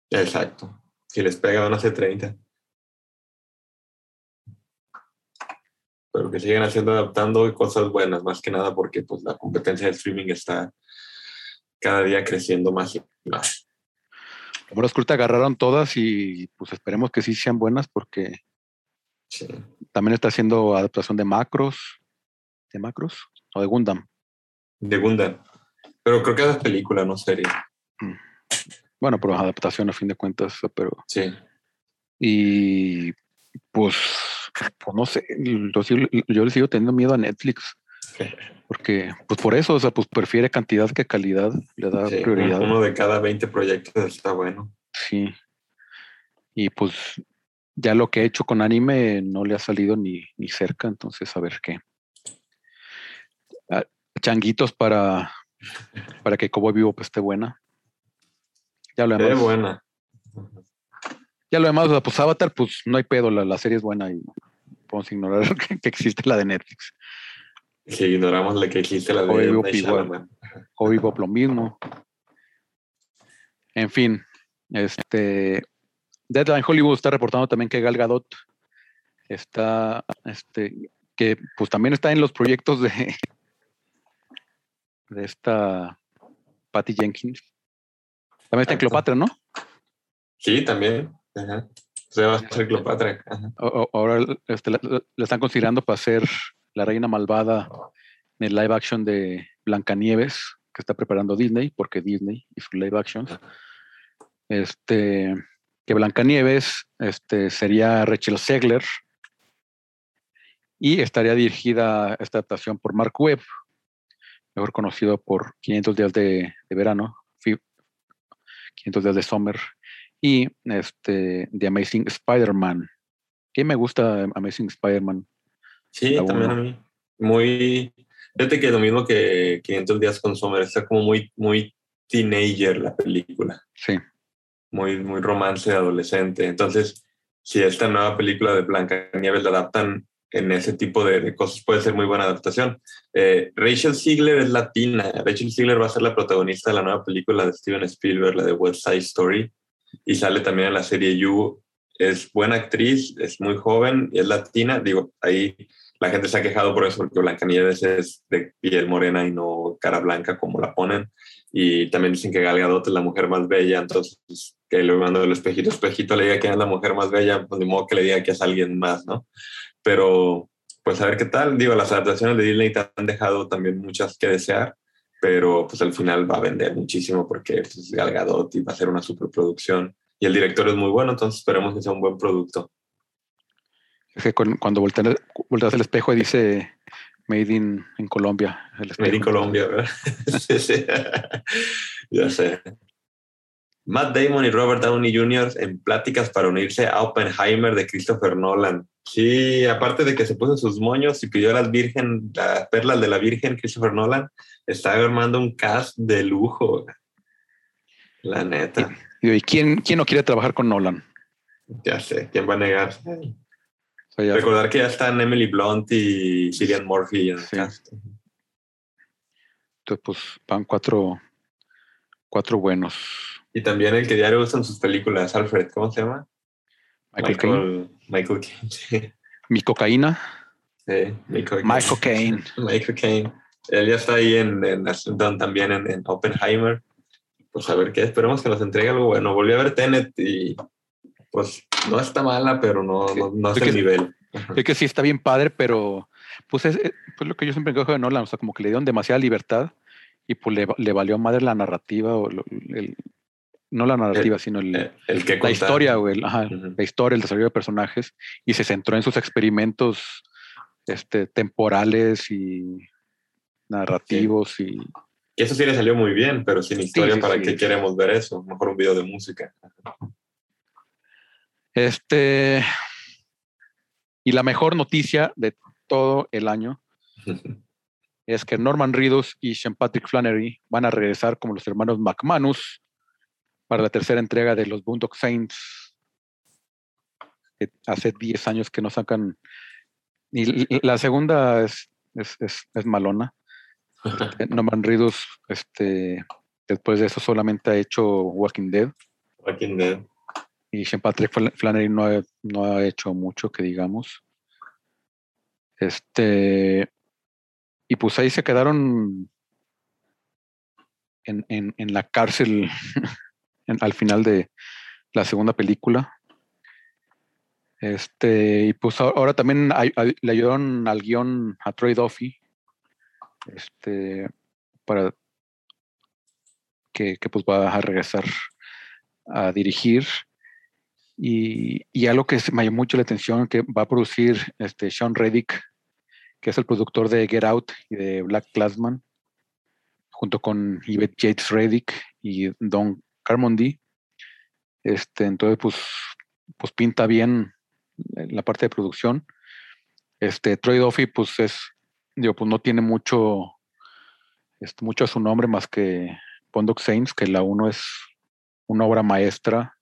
Exacto. Si les pega van a ser 30. Pero que siguen haciendo, adaptando cosas buenas, más que nada porque pues la competencia de streaming está cada día creciendo más y más. Es que agarraron todas y pues esperemos que sí sean buenas porque Sí. también está haciendo adaptación de macros. ¿De macros? O de Gundam. De Gundam. Pero creo que es película, no serie. Bueno, pero adaptación a fin de cuentas, pero Sí. Y pues, pues no sé, yo, yo le sigo teniendo miedo a Netflix, porque pues por eso, o sea, pues prefiere cantidad que calidad, le da Sí, prioridad. Uno de cada 20 proyectos está bueno. Sí. Y pues ya lo que he hecho con anime no le ha salido ni, ni cerca, entonces a ver qué. Ah, changuitos para, para que Cowboy Vivo pues, esté buena. Ya lo Qué demás, buena. ya lo demás, o sea, pues Avatar, pues no hay pedo, la, la serie es buena y podemos ignorar que, que existe la de Netflix. Si ignoramos la que existe la de. Cowboy Bebop lo mismo. En fin, este Deadline Hollywood está reportando también que Gal Gadot está, este, que pues también está en los proyectos de de esta Patty Jenkins. También está en. Cleopatra, ¿no? Sí, también. Ajá. Se va a hacer Cleopatra. Ajá. O- o- Ahora este, la, la están considerando para ser la reina malvada en el live action de Blancanieves que está preparando Disney, porque Disney y su live action. Este, que Blancanieves este, sería Rachel Segler y estaría dirigida esta adaptación por Mark Webb, mejor conocido por 500 días de, de verano, fi- 500 días de summer y este, The Amazing Spider-Man. ¿Qué me gusta Amazing Spider-Man? Sí, también a mí. Muy. Fíjate que lo mismo que 500 días con Summer, está como muy, muy teenager la película. Sí, Muy, muy romance de adolescente. Entonces, si esta nueva película de Blancanieves la adaptan en ese tipo de, de cosas, puede ser muy buena adaptación. Eh, Rachel Ziegler es latina. Rachel Ziegler va a ser la protagonista de la nueva película de Steven Spielberg, la de West Side Story. Y sale también en la serie You. Es buena actriz, es muy joven es latina. Digo, ahí la gente se ha quejado por eso, porque Blancanieves es de piel morena y no cara blanca como la ponen. Y también dicen que Gal Gadot es la mujer más bella, entonces que le mando el espejito, espejito le diga que es la mujer más bella, pues de modo que le diga que es alguien más, ¿no? Pero pues a ver qué tal. Digo, las adaptaciones de Disney te han dejado también muchas que desear, pero pues al final va a vender muchísimo porque pues, es Gal Gadot y va a ser una superproducción. Y el director es muy bueno, entonces esperemos que sea un buen producto. Es que cuando voltea- volteas el espejo y dice Made in, Colombia. el espejo. Made in Colombia, ¿verdad? sí, sí. ya sé. Matt Damon y Robert Downey Jr. en pláticas para unirse a Oppenheimer de Christopher Nolan. Sí, aparte de que se puso sus moños y pidió las virgen, las perlas de la Virgen Christopher Nolan, está armando un cast de lujo. La neta, ¿Y quién, quién no quiere trabajar con Nolan? ya sé, ¿quién va a negar? O sea, ya- Recordar que ya están Emily Blunt y Cillian Murphy en el Sí. cast. entonces, pues van cuatro, cuatro buenos. Y también el que diario usa en sus películas, Alfred, ¿cómo se llama? Michael Caine. Michael, Caine, sí. Mi cocaína. Sí, Michael Michael Caine. Michael Caine. Él ya está ahí en, en también en, en Oppenheimer. Pues a ver qué, esperemos que nos entregue algo bueno. Volví a ver Tenet y pues no está mala, pero no, no, no es Es el nivel. Sé que sí está bien padre, pero pues es pues lo que yo siempre cojo de Nolan, o sea, como que le dieron demasiada libertad y pues le, le valió madre la narrativa, o lo- el- no la narrativa, sino el, Eh, El que la contar. historia, güey, el- ajá, la historia, el desarrollo de personajes y se centró en sus experimentos este, temporales y narrativos y Que eso sí le salió muy bien, pero sin historia, sí, ¿para sí. qué queremos ver eso? Mejor un video de música. este y la mejor noticia de todo el año es que Norman Reedus y Sean Patrick Flannery van a regresar como los hermanos McManus para la tercera entrega de los Boondock Saints. hace 10 años que no sacan. Y la segunda es, es, es- es malona. Eh, Norman Reedus, este, después de eso solamente ha hecho Walking Dead. Walking Dead. Y Sean Patrick Flan- Flannery no ha, no ha hecho mucho, que digamos. Este. Y pues ahí se quedaron en, en- en la cárcel en- al final de la segunda película. Este, y pues ahora también ay- ay- le ayudaron al guion a Troy Duffy. Este, para que, que pues va a regresar a dirigir. Y, y algo que me llamó mucho la atención que va a producir este Sean Reddick, que es el productor de Get Out y de Black Classman, junto con Yvette Yates Reddick y Don Carmondi. Este, entonces, pues, pues pinta bien la parte de producción. Este, Troy Duffy, pues es, digo, pues no tiene mucho, este, mucho a su nombre más que Pondock Saints, que la uno es una obra maestra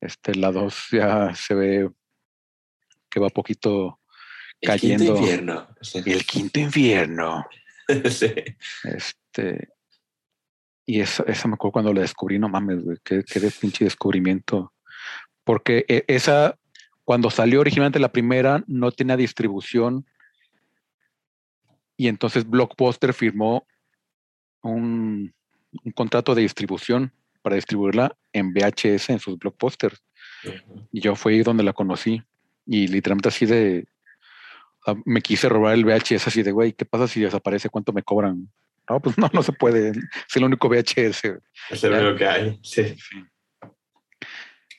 este, la 2 ya se ve que va poquito El quinto Cayendo. infierno. Sí. el quinto invierno. Sí. Este, y esa, esa me acuerdo cuando la descubrí, no mames, güey, qué, qué de pinche descubrimiento. Porque e- esa, cuando salió originalmente la primera, no tenía distribución. Y entonces Blockbuster firmó un, un contrato de distribución para distribuirla en VHS en sus blockbusters. Y yo ahí donde la conocí. Y literalmente así de. sea, me quise robar el VHS así de, güey, ¿qué pasa si desaparece? ¿Cuánto me cobran? No, pues no, no se puede. Es el único VHS. Es el único que hay. Sí.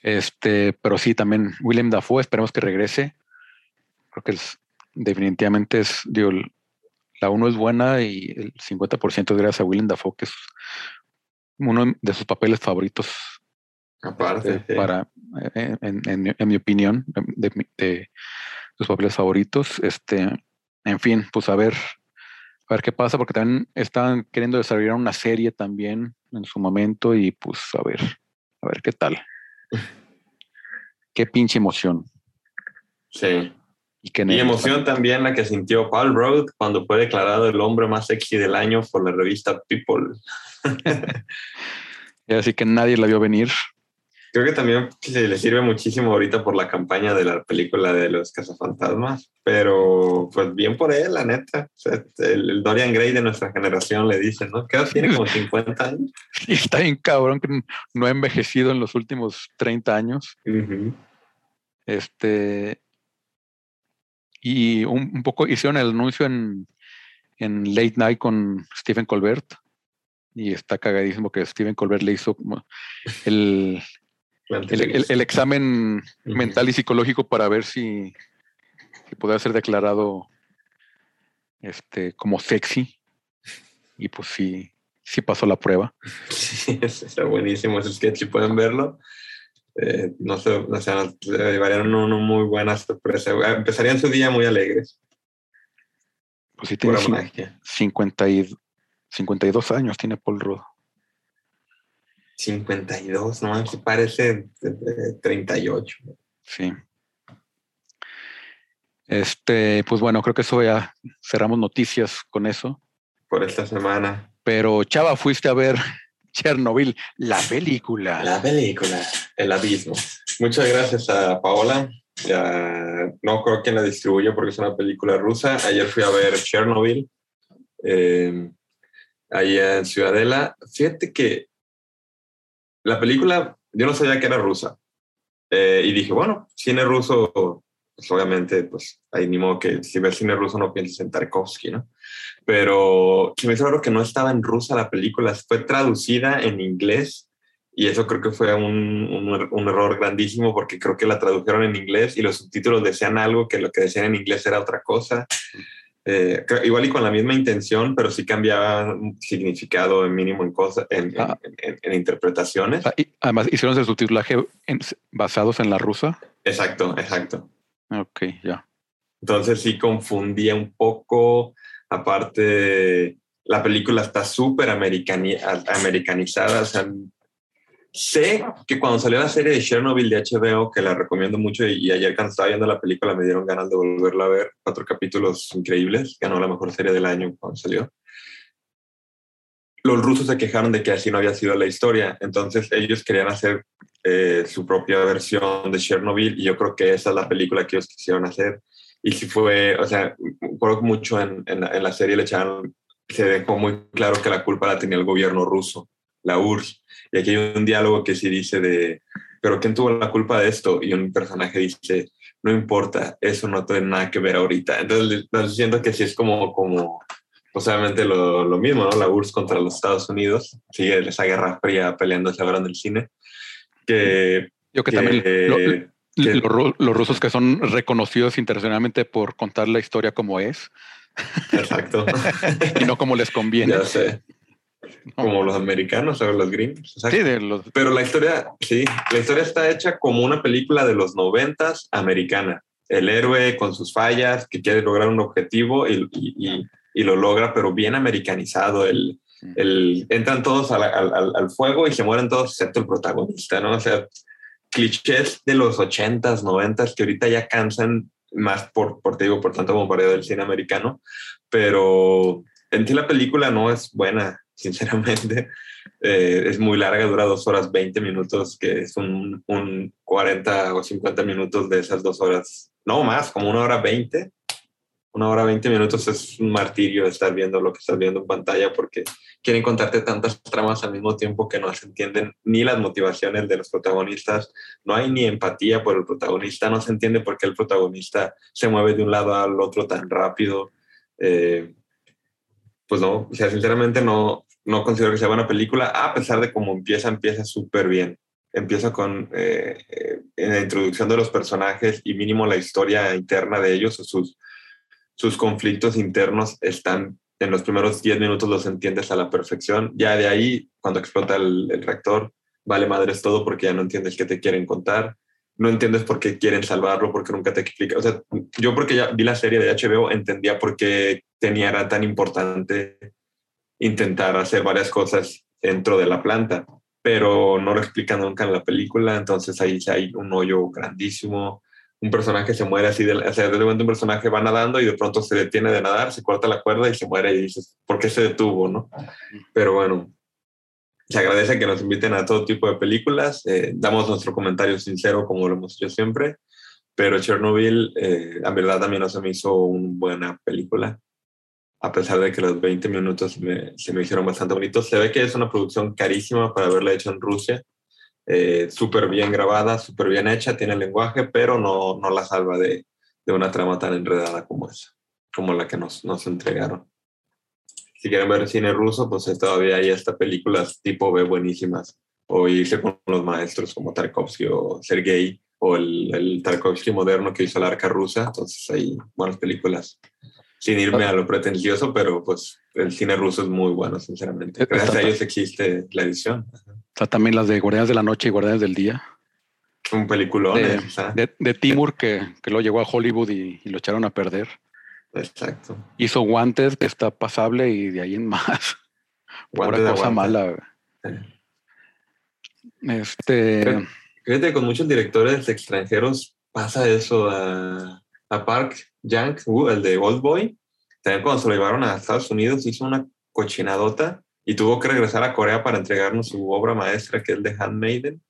Este, pero sí, también William Dafoe, esperemos que regrese. Creo que es, definitivamente es, digo, la uno es buena y el 50% es gracias a William Dafoe, que es uno de sus papeles favoritos Aparte. este, sí. para, eh, en, en- en mi opinión, de, de sus papeles favoritos. Este, en fin, pues a ver, a ver qué pasa, porque también están queriendo desarrollar una serie también en su momento y pues a ver, a ver qué tal. Qué pinche emoción. Sí. Y, qué Y emoción también la que sintió Paul Rudd cuando fue declarado el hombre más sexy del año por la revista People. Y Así que nadie la vio venir. Creo que también se le sirve muchísimo ahorita por la campaña de la película de los cazafantasmas, pero pues bien por él, la neta. O sea, el, el Dorian Gray de nuestra generación le dice, ¿no? ¿Qué tiene? Como 50 años. Y está bien cabrón que no ha envejecido en los últimos 30 años. Ujú. Este. Y un, un poco hicieron el anuncio en, en Late Night con Stephen Colbert. Y está cagadísimo que Stephen Colbert le hizo el, el, el- examen mental y psicológico para ver si, que podría ser declarado este, como sexy. Y pues sí, sí pasó la prueba. Sí, está buenísimo ese sketch, si pueden verlo. Eh, no sé, o sea, llevarían una muy buena sorpresa. Empezarían su día muy alegres. Pues sí, tiene Pura cin- magia. 50 y- 52 años, tiene Paul Rudd. 52, no, se parece de- de 38. Sí. Este, pues bueno, creo que eso ya cerramos noticias con eso. por esta semana. Pero Chava, fuiste a ver Chernobyl, la película. La película, El Abismo. Muchas gracias a Paola. Ya, no creo quién la distribuyó porque es una película rusa. Ayer fui a ver Chernobyl, eh, allá en Ciudadela. Fíjate que la película, yo no sabía que era rusa. Eh, y dije, bueno, cine ruso, pues obviamente, pues ahí ni modo que si ves cine ruso no pienses en Tarkovsky, ¿no? Pero se me hizo raro que no estaba en rusa la película, fue traducida en inglés y eso creo que fue un, un, un error grandísimo porque creo que la tradujeron en inglés y los subtítulos decían algo que lo que decían en inglés era otra cosa. Eh, igual y con la misma intención, pero sí cambiaba significado mínimo en, cosas, en, en- Ah. en- en interpretaciones. Ah, y además, hicieron el subtitulaje en- basados en la rusa. Exacto, exacto. Ok, ya. Entonces sí confundía un poco. Aparte, la película está súper americani- americanizada. O sea, sé que cuando salió la serie de Chernobyl de HBO, que la recomiendo mucho, y ayer cuando estaba viendo la película me dieron ganas de volverla a ver. Cuatro capítulos increíbles. Ganó la mejor serie del año cuando salió. Los rusos se quejaron de que así no había sido la historia. Entonces ellos querían hacer eh, su propia versión de Chernobyl y yo creo que esa es la película que ellos quisieron hacer. Y si fue, o sea, que mucho en, en, la serie le echaron, se dejó muy claro que la culpa la tenía el gobierno ruso, la URSS. Y aquí hay un diálogo que sí dice de, pero ¿quién tuvo la culpa de esto? Y un personaje dice, no importa, eso no tiene nada que ver ahorita. Entonces siento que sí es como, como pues obviamente lo, lo mismo, ¿no? La URSS contra los Estados Unidos, sigue esa guerra fría peleándose ahora en el cine. Que, Yo que, que- también lo- que- los, ru- los rusos que son reconocidos internacionalmente por contar la historia como es exacto. y no como les conviene. ya sé. Como los americanos o los gringos. Sí, de los, Pero la historia, sí, la historia está hecha como una película de los noventas americana. El héroe con sus fallas, que quiere lograr un objetivo y, y- y- y lo logra, pero bien americanizado. El, el, entran todos al, al- fuego y se mueren todos excepto el protagonista, ¿no? O sea, clichés de los ochentas, noventas que ahorita ya cansan más por, por, te digo, por tanto bombardeo del cine americano, pero en sí la película no es buena, sinceramente. Eh, es muy larga, dura dos horas 20 minutos, que es un, un 40 o 50 minutos de esas dos horas, no más, como una hora 20. Una hora 20 minutos es un martirio estar viendo lo que estás viendo en pantalla porque quieren contarte tantas tramas al mismo tiempo que no se entienden ni las motivaciones de los protagonistas, no hay ni empatía por el protagonista, no se entiende por qué el protagonista se mueve de un lado al otro tan rápido. Eh, pues no, o sea, sinceramente no, no considero que sea buena película, a pesar de cómo empieza, empieza súper bien. Empieza con eh, eh, la introducción de los personajes y mínimo la historia interna de ellos, o sus, sus conflictos internos están en los primeros 10 minutos los entiendes a la perfección. Ya de ahí, cuando explota el, el reactor, vale madres todo porque ya no entiendes qué te quieren contar. No entiendes por qué quieren salvarlo, porque nunca te explica. O sea, yo porque ya vi la serie de HBO, entendía por qué tenía era tan importante intentar hacer varias cosas dentro de la planta, pero no lo explican nunca en la película, entonces ahí hay un hoyo grandísimo. Un personaje se muere así, de, o sea, de repente un personaje va nadando y de pronto se detiene de nadar, se corta la cuerda y se muere y dices, ¿por qué se detuvo? ¿no? Pero bueno, se agradece que nos inviten a todo tipo de películas, eh, damos nuestro comentario sincero como lo hemos hecho siempre, pero Chernobyl, eh, la verdad también no se me hizo una buena película, a pesar de que los 20 minutos se me hicieron bastante bonitos. Se ve que es una producción carísima para haberla hecho en Rusia, eh, súper bien grabada, súper bien hecha, tiene lenguaje, pero no, no la salva de, de, una trama tan enredada como esa, como la que nos, nos entregaron si quieren ver cine ruso, pues todavía hay estas películas tipo B buenísimas. O irse con los maestros como Tarkovsky o Sergei o el, el Tarkovsky moderno que hizo la arca rusa. Entonces hay buenas películas. Sin irme a lo pretencioso, pero pues el cine ruso es muy bueno, sinceramente. Gracias a ellos existe la edición. O sea, también las de Guardianes de la Noche y Guardianes del Día. Un peliculón. De, de Timur, que, que lo llegó a Hollywood y, y lo echaron a perder. Exacto. Hizo Wanted, que está pasable, y de ahí en más. Pura Wanted cosa aguanta. mala. Este. Fíjate, con muchos directores extranjeros pasa eso. A, a Park Yang, uh, el de Old Boy, también cuando se lo llevaron a Estados Unidos hizo una cochinadota y tuvo que regresar a Corea para entregarnos su obra maestra, que es The Handmaiden.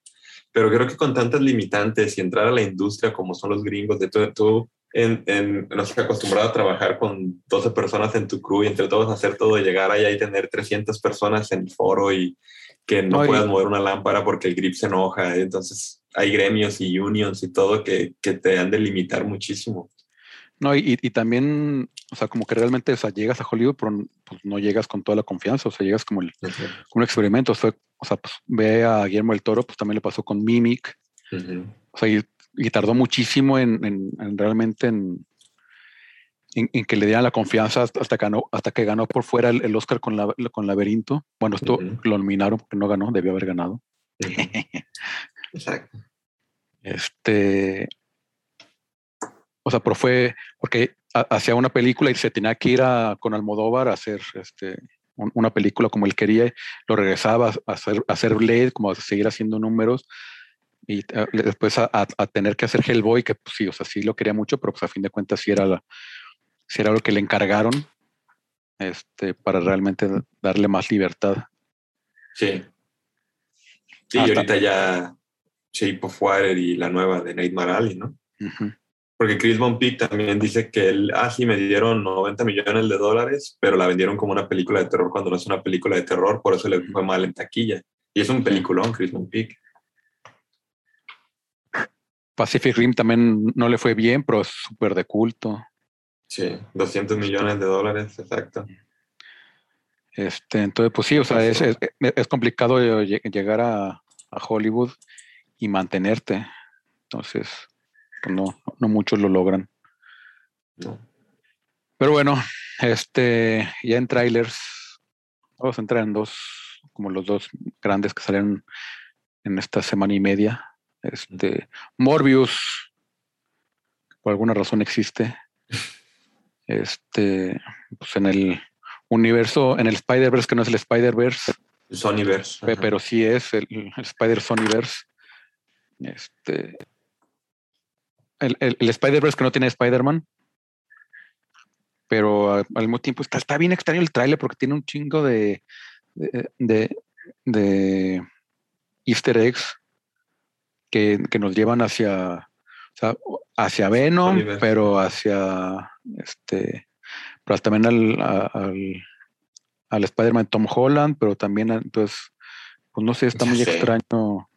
Pero creo que con tantas limitantes y entrar a la industria como son los gringos, de todo, tú en, en, no sé, acostumbrado a trabajar con 12 personas en tu crew y entre todos hacer todo, llegar allá y tener 300 personas en el foro y que no Ay. puedas mover una lámpara porque el grip se enoja. Entonces hay gremios y unions y todo que, que te han de limitar muchísimo. No, y, y también, o sea, como que realmente, o sea, llegas a Hollywood, pero pues, no llegas con toda la confianza, o sea, llegas como el, un experimento. O sea, o sea, pues, ve a Guillermo del Toro, pues también le pasó con Mimic. O sea, y, y tardó muchísimo en, en- en realmente en, en, en que le dieran la confianza hasta, hasta, ganó, hasta que ganó por fuera el, el Oscar con, la, con Laberinto. Bueno, esto lo nominaron porque no ganó, debió haber ganado. Exacto. Este. O sea, pero fue porque ha- hacía una película y se tenía que ir a, con Almodóvar a hacer este, un- una película como él quería, lo regresaba a hacer, a hacer Blade, como a seguir haciendo números, y eh, después a, a- a tener que hacer Hellboy, que pues, sí, o sea, sí lo quería mucho, pero pues a fin de cuentas sí era, la, sí era lo que le encargaron este, para realmente darle más libertad. Sí. Sí, y Hasta- ahorita ya Shape of Water y la nueva de Nate Marali, ¿no? Ujú. Porque Chris Von también dice que él, ah, sí, me dieron 90 millones de dólares, pero la vendieron como una película de terror cuando no es una película de terror, por eso le fue mal en taquilla. Y es un peliculón, Chris Von. Pacific Rim también no le fue bien, pero es súper de culto. Sí, 200 millones de dólares, exacto. Este, entonces, pues sí, o sea, es, es, es complicado lle- llegar a, a Hollywood y mantenerte. Entonces, pues no, no muchos lo logran. No. Pero bueno, este, ya en trailers, vamos a entrar en dos, como los dos grandes que salen en esta semana y media. Este, Morbius, por alguna razón existe. Este, pues en el universo, en el Spider-Verse, que no es el Spider-Verse, Sonyverse. Pe- ajá. pero sí es el, el Spider Sonyverse. Este, el, el, el Spider-Verse que no tiene Spider-Man. Pero al mismo tiempo está, está bien extraño el tráiler porque tiene un chingo de, de, de- de easter eggs que, que nos llevan hacia, o sea, hacia Venom, pero hacia este, pero también al, al, al Spider-Man Tom Holland, pero también, entonces, pues no sé, está Ya muy sé. extraño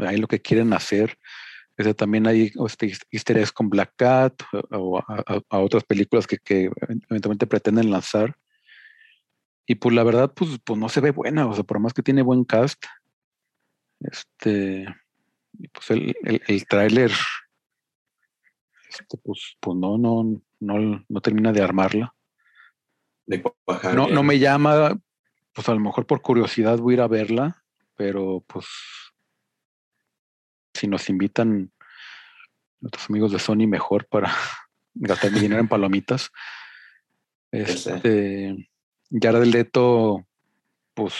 ahí lo que quieren hacer. Este, también hay este, easter eggs con Black Cat o a, a- a otras películas que, que eventualmente pretenden lanzar. Y pues la verdad, pues, pues no se ve buena, o sea, por más que tiene buen cast, este, pues el, el, el tráiler, este, pues, pues no, no, no, no termina de armarla. De No, no me llama, pues a lo mejor por curiosidad voy a ir a verla, pero pues si nos invitan nuestros amigos de Sony mejor para gastar mi dinero en palomitas. Este, Jared Leto, pues,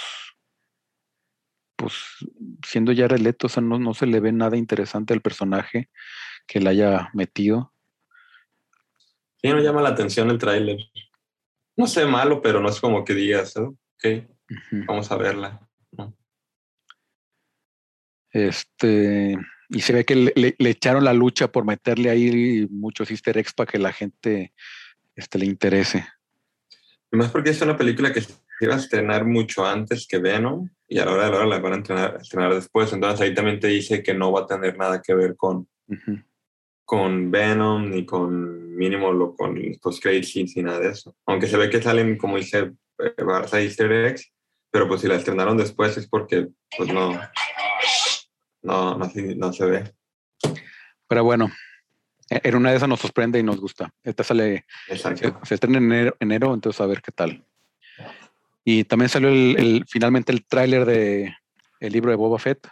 pues siendo Jared Leto, o sea, no, no se le ve nada interesante al personaje que le haya metido. Sí, no llama la atención el tráiler. No sé, malo, pero no es como que digas, "Oh, ok, vamos a verla. Este, y se ve que le, le- le echaron la lucha por meterle ahí muchos easter eggs para que la gente este, le interese. Y más porque es una película que se iba a estrenar mucho antes que Venom y a la hora de la hora la van a estrenar, estrenar después. Entonces ahí también te dice que no va a tener nada que ver con, con Venom ni con mínimo lo con los scenes ni nada de eso. Aunque se ve que salen, como dice eh, Barça Easter eggs, pero pues si la estrenaron después es porque pues no, no, no, se- no se ve. Pero bueno, e, en una de esas nos sorprende y nos gusta. Esta sale, Exacto. se, se estrena en enero, enero, entonces a ver qué tal. Y también salió el, el- finalmente el tráiler de el libro de Boba Fett,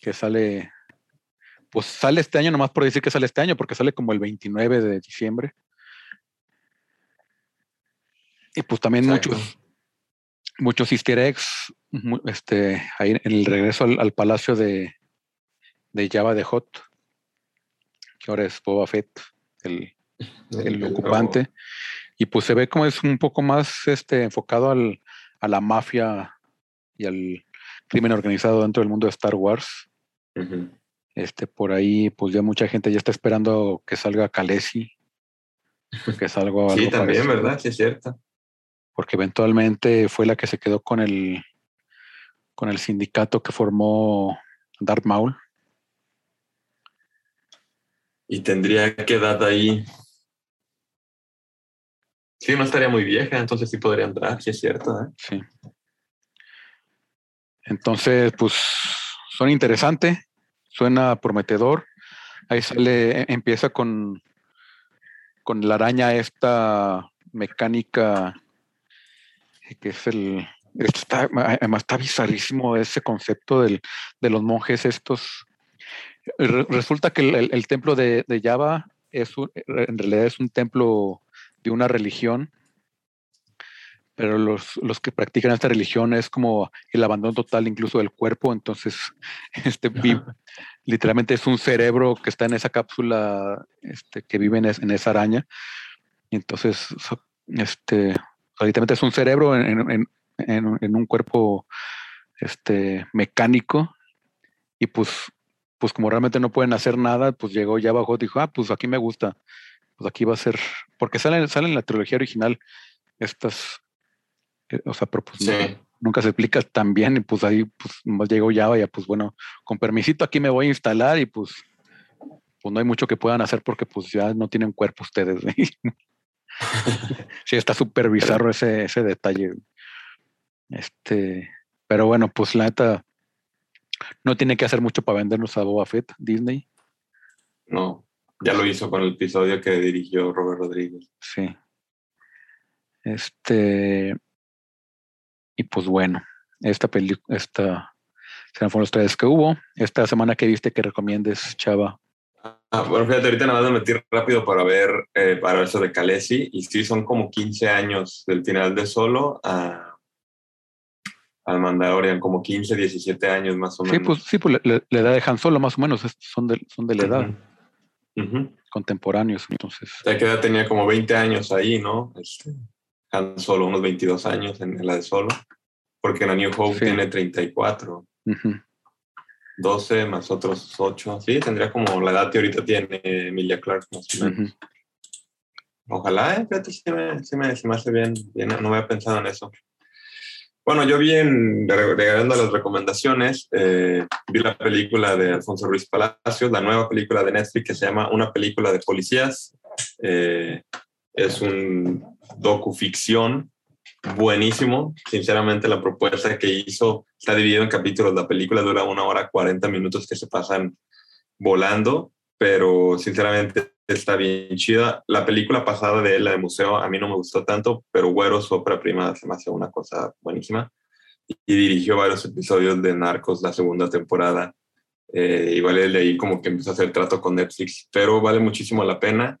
que sale, pues sale este año, nomás por decir que sale este año, porque sale como el 29 de diciembre. Y pues también Exacto. muchos, muchos easter eggs, este, ahí en el regreso al, al palacio de, de Java de Hot, que ahora es Boba Fett, el, el ocupante. Y pues se ve como es un poco más este, enfocado al, a la mafia y al crimen organizado dentro del mundo de Star Wars. Este, por ahí, pues ya mucha gente ya está esperando que salga Khaleesi. Que salga algo Sí, también, parecido, ¿verdad? Sí, es cierto. Porque eventualmente fue la que se quedó con el con el sindicato que formó Darth Maul. Y tendría que edad ahí. Sí, no estaría muy vieja, entonces sí podría entrar, sí es cierto. ¿eh? Sí. Entonces, pues son interesante, suena prometedor. Ahí sale, e- empieza con, con la araña esta mecánica que es el. Esto está, además está bizarrísimo ese concepto del, de los monjes estos. Re- Resulta que el, el- el templo de, de Java es un- en realidad es un templo de una religión pero los, los que practican esta religión es como el abandono total incluso del cuerpo, entonces este, vi- literalmente es un cerebro que está en esa cápsula este, que vive en, es- en esa araña, entonces este, literalmente es un cerebro en, en- en- en- un cuerpo este, mecánico, y pues, pues como realmente no pueden hacer nada, pues llegó ya abajo dijo, ah, pues aquí me gusta, pues aquí va a ser, porque sale, sale en la trilogía original estas, eh, o sea, pero pues no- nunca se explica tan bien y pues ahí pues nomás llegó Java y ya pues bueno, con permisito aquí me voy a instalar y pues pues no hay mucho que puedan hacer porque pues ya no tienen cuerpo ustedes. sí, está súper bizarro ese, ese detalle. Este, pero bueno, pues la neta no tiene que hacer mucho para vendernos a Boba Fett, Disney. No, ya lo hizo con el episodio que dirigió Robert Rodríguez. Sí. Este. Y pues bueno, esta película, esta serán fueron los tres que hubo. Esta semana que viste que recomiendes, Chava. Ah, bueno, fíjate, ahorita nada más me metí rápido para ver, eh, para ver eso de Calesi, y sí, son como 15 años del final de Solo a, al Mandalorian, como 15, 17 años más o Sí, menos. pues sí, pues la, edad de Han Solo más o menos son de, son de la edad, contemporáneos. Entonces, O sea, que ya tenía como 20 años ahí, ¿no? Este, Han Solo, unos 22 años en, en la de Solo, porque la New Hope Sí. tiene 34, ujú, 12 más otros 8. Sí, tendría como la edad que ahorita tiene Emilia Clark, más o menos. Ojalá, eh, fíjate, sí me, sí me- me hace bien, bien, no había pensado en eso. Bueno, yo vi en, regresando a las recomendaciones, eh, vi la película de Alfonso Ruiz Palacios, la nueva película de Netflix que se llama Una película de policías. Eh, es un docuficción buenísimo. Sinceramente, la propuesta que hizo está dividida en capítulos. La película dura una hora 40 minutos que se pasan volando, pero sinceramente está bien chida. La película pasada de él, la de museo, a mí no me gustó tanto, pero Güero, su ópera prima, se me hace una cosa buenísima. Y dirigió varios episodios de Narcos la segunda temporada. Eh, igual de ahí como que empezó a hacer trato con Netflix, pero vale muchísimo la pena.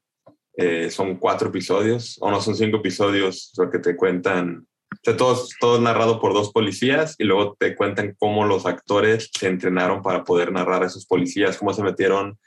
Eh, son cuatro episodios, o no, son cinco episodios, lo que te cuentan, o sea, todos, todo narrado por dos policías y luego te cuentan cómo los actores se entrenaron para poder narrar a esos policías, cómo se metieron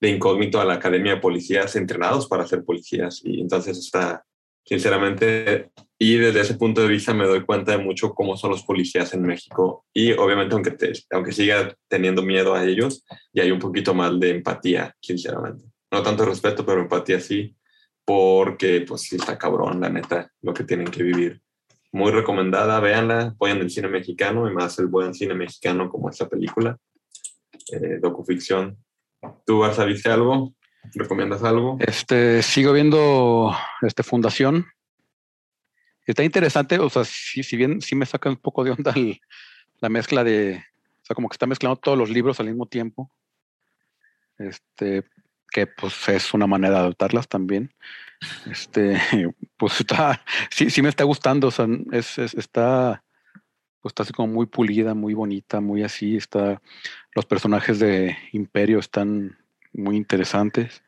de incógnito a la academia de policías entrenados para ser policías. Y entonces está, sinceramente, y desde ese punto de vista me doy cuenta de mucho cómo son los policías en México. Y obviamente, aunque, te, aunque siga teniendo miedo a ellos, ya hay un poquito más de empatía, sinceramente. No tanto respeto, pero empatía sí, porque pues sí está cabrón, la neta, lo que tienen que vivir. Muy recomendada, véanla, apoyen el cine mexicano y más el buen cine mexicano como esta película, eh, docuficción. ¿Tú, Barça, viste algo? ¿Recomiendas algo? Este, sigo viendo este Fundación. Está interesante, o sea, si, si bien sí me saca un poco de onda la mezcla de, o sea, como que está mezclando todos los libros al mismo tiempo. este, que pues es una manera de adoptarlas también. Este, pues está, sí, sí me está gustando, o sea, es- está, pues está así como muy pulida, muy bonita, muy así, está, los personajes de Imperio están muy interesantes,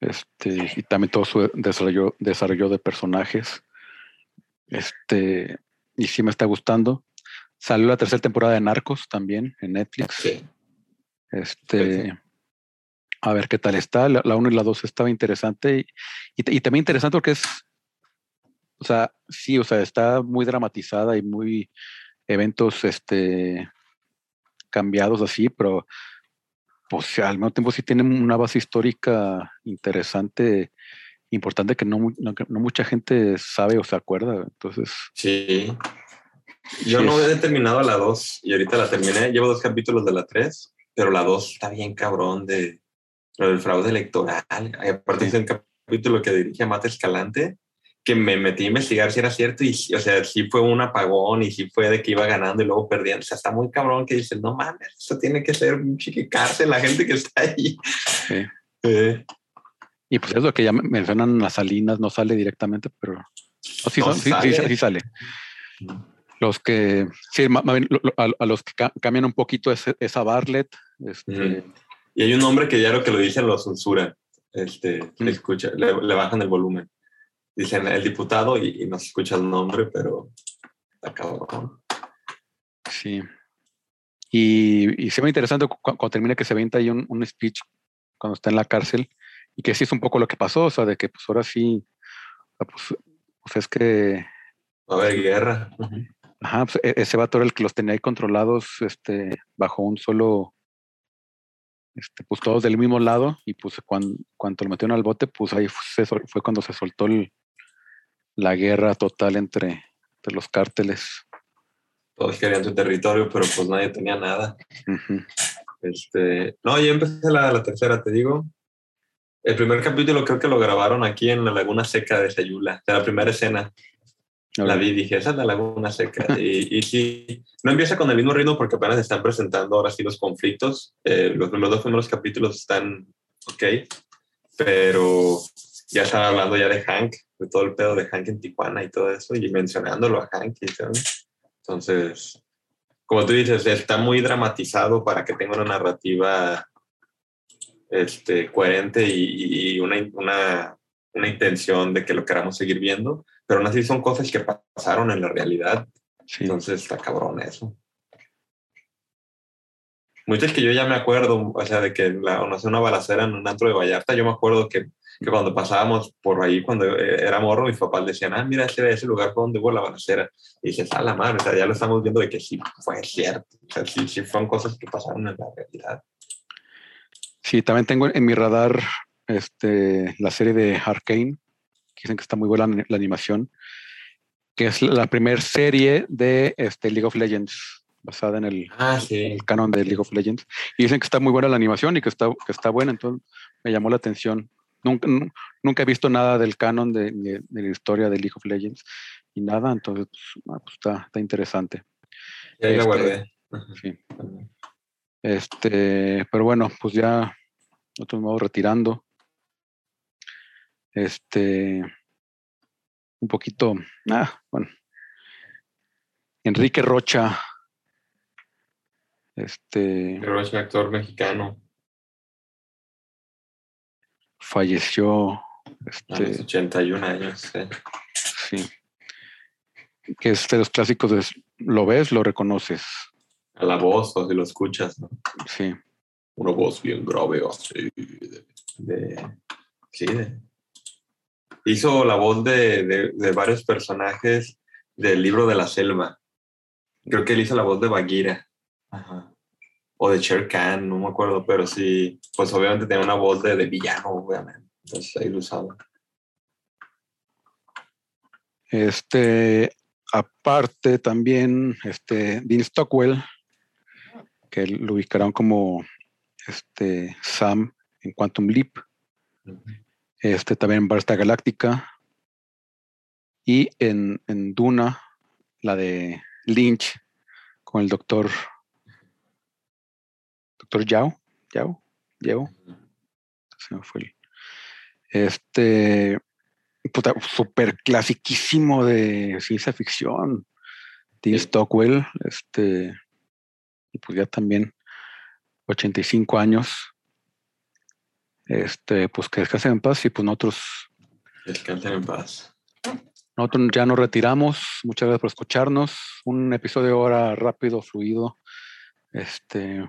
este, y también todo su desarrollo, desarrollo de personajes, este, y sí me está gustando. Salió la tercera temporada de Narcos también en Netflix. Sí. Este, Sí. a ver qué tal está. La 1 y la 2 estaba interesante y, y, y también interesante porque es, o sea, sí, o sea, está muy dramatizada y muy eventos, este, cambiados así, pero pues al mismo tiempo sí tienen una base histórica interesante, importante que no, no, no mucha gente sabe o se acuerda. Entonces, Sí. Yo Sí, no he terminado la 2 y ahorita la terminé. Llevo dos capítulos de la 3, pero la 2 está bien cabrón de lo del fraude electoral. Y aparte Sí. es un capítulo que dirige a Mata Escalante, que me metí a investigar si era cierto y, o sea, sí fue un apagón y sí fue de que iba ganando y luego perdiendo. O sea, está muy cabrón que dicen, no mames, esto tiene que ser un chique cárcel la gente que está ahí. Sí. Eh, y pues es lo que ya me- mencionan las salinas, no sale directamente, pero no, sí, No son- sí- sí- sale. sí sale. Los que, sí, más bien, a, a los que ca- cambian un poquito es, es a Bartlett. Este. Y hay un hombre que ya lo que lo dicen lo censuran. Este, Mm. escucha, le, le bajan el volumen. Dicen el diputado y, y no se escucha el nombre, pero cabrón. Sí. Y, y se ve interesante cu- cuando, termina que se venta ahí un, un speech cuando está en la cárcel y que sí es un poco lo que pasó, o sea, de que pues ahora sí, ah, pues, pues es que, Va a haber guerra. ajá, pues, e- ese vato era el que los tenía ahí controlados, este, bajo un solo, este, pues todos del mismo lado y pues cuando, cuando lo metieron al bote, pues ahí fue, fue cuando se soltó el- la guerra total entre, entre los cárteles. Todos querían su territorio, pero pues nadie tenía nada. Ujú. Este, no, ya empecé la, la tercera, te digo. El primer capítulo creo que lo grabaron aquí en la Laguna Seca de Sayula, de la primera escena. La vi y dije, esa es la Laguna Seca. y, y sí, no empieza con el mismo ritmo porque apenas están presentando ahora sí los conflictos. Eh, los, los dos primeros capítulos están ok, pero ya están hablando ya de Hank, de todo el pedo de Hank en Tijuana y todo eso, y mencionándolo a Hank. y todo. Entonces, como tú dices, está muy dramatizado para que tenga una narrativa este, coherente y, y una, una, una intención de que lo queramos seguir viendo, pero aún así son cosas que pasaron en la realidad, Sí. entonces está cabrón eso. Muchas que yo ya me acuerdo, o sea, de que la, no sé, una balacera en un antro de Vallarta, yo me acuerdo que, que cuando pasábamos por ahí, cuando eh, era morro, mis papás decían, ah, mira, ese, ese lugar fue donde hubo la balacera. Y dices, a la madre, o sea, ya lo estamos viendo de que sí fue cierto, o sea, sí, sí fueron cosas que pasaron en la realidad. Sí, también tengo en mi radar este, la serie de Arcane, que dicen que está muy buena la, la animación, que es la primera serie de este, League of Legends, basada en el, Ah, sí. el canon de League of Legends. Y dicen que está muy buena la animación y que está, que está buena, entonces me llamó la atención. Nunca, nu- nunca he visto nada del canon de, de- de la historia de League of Legends y nada, entonces pues, ah, pues, está, está interesante. Y ahí la Este, guardé. Sí. Este, pero bueno, pues ya, otro modo, retirando. Este, un poquito, ah, bueno. Enrique Rocha, este, un actor mexicano falleció, a los este, 81 años. eh. sí, que es de los clásicos de, lo ves, lo reconoces, A la voz, o si lo escuchas, ¿no? sí, Una voz bien grave, así. De, de- sí, de- Hizo la voz de, de- de varios personajes del libro de la selva. Creo que él hizo la voz de Bagheera. Ajá. O de Shere Khan, no me acuerdo, pero sí, pues obviamente tenía una voz de, de villano, obviamente. Entonces ahí lo usaba. Este, aparte también, este, Dean Stockwell, que lo ubicarán como este, Sam en Quantum Leap, este, también en Barsta Galáctica, y en, en Duna, la de Lynch, con el doctor, doctor Yao, Yao, llevo. Se me fue el. Este. Puta, súper clasiquísimo de ciencia ficción. Sí. Stockwell, este. Y pues ya también 85 años. Este, pues que descansen en paz y pues nosotros, Descansen en paz. nosotros ya nos retiramos. Muchas gracias por escucharnos. Un episodio ahora rápido, fluido. Este,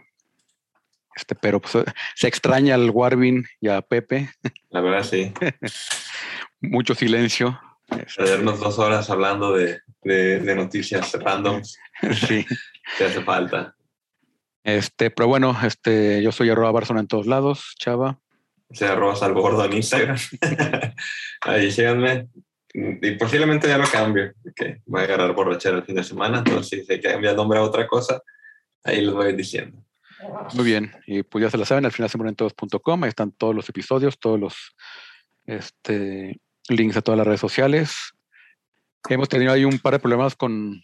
este, pero pues se extraña al Warvin y a Pepe. La verdad, sí. Mucho silencio. Este, Perdernos dos horas hablando de, de, de noticias random sí. te hace falta. Este, pero bueno, este, yo soy arroba Barzona en todos lados, Chava. O sea, arroba salvo gordo en Instagram. Ahí síganme. Y posiblemente ya lo cambie, porque voy a agarrar borrachera el fin de semana. Entonces, si se cambia el nombre a otra cosa, ahí les voy diciendo. Muy bien. Y pues ya se la saben, al final todos.com, ahí están todos los episodios, todos los este, links a todas las redes sociales. Hemos tenido ahí un par de problemas con,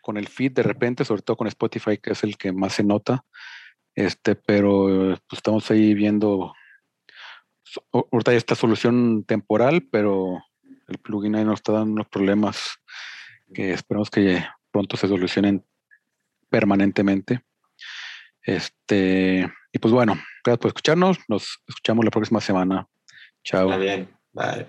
con el feed de repente, sobre todo con Spotify, que es el que más se nota. Este, pero pues, estamos ahí viendo. Ahorita hay esta solución temporal, pero el plugin ahí nos está dando unos problemas que esperamos que pronto se solucionen permanentemente. Este, y pues bueno, gracias por escucharnos. Nos escuchamos la próxima semana. Chao. Está bien. Bye.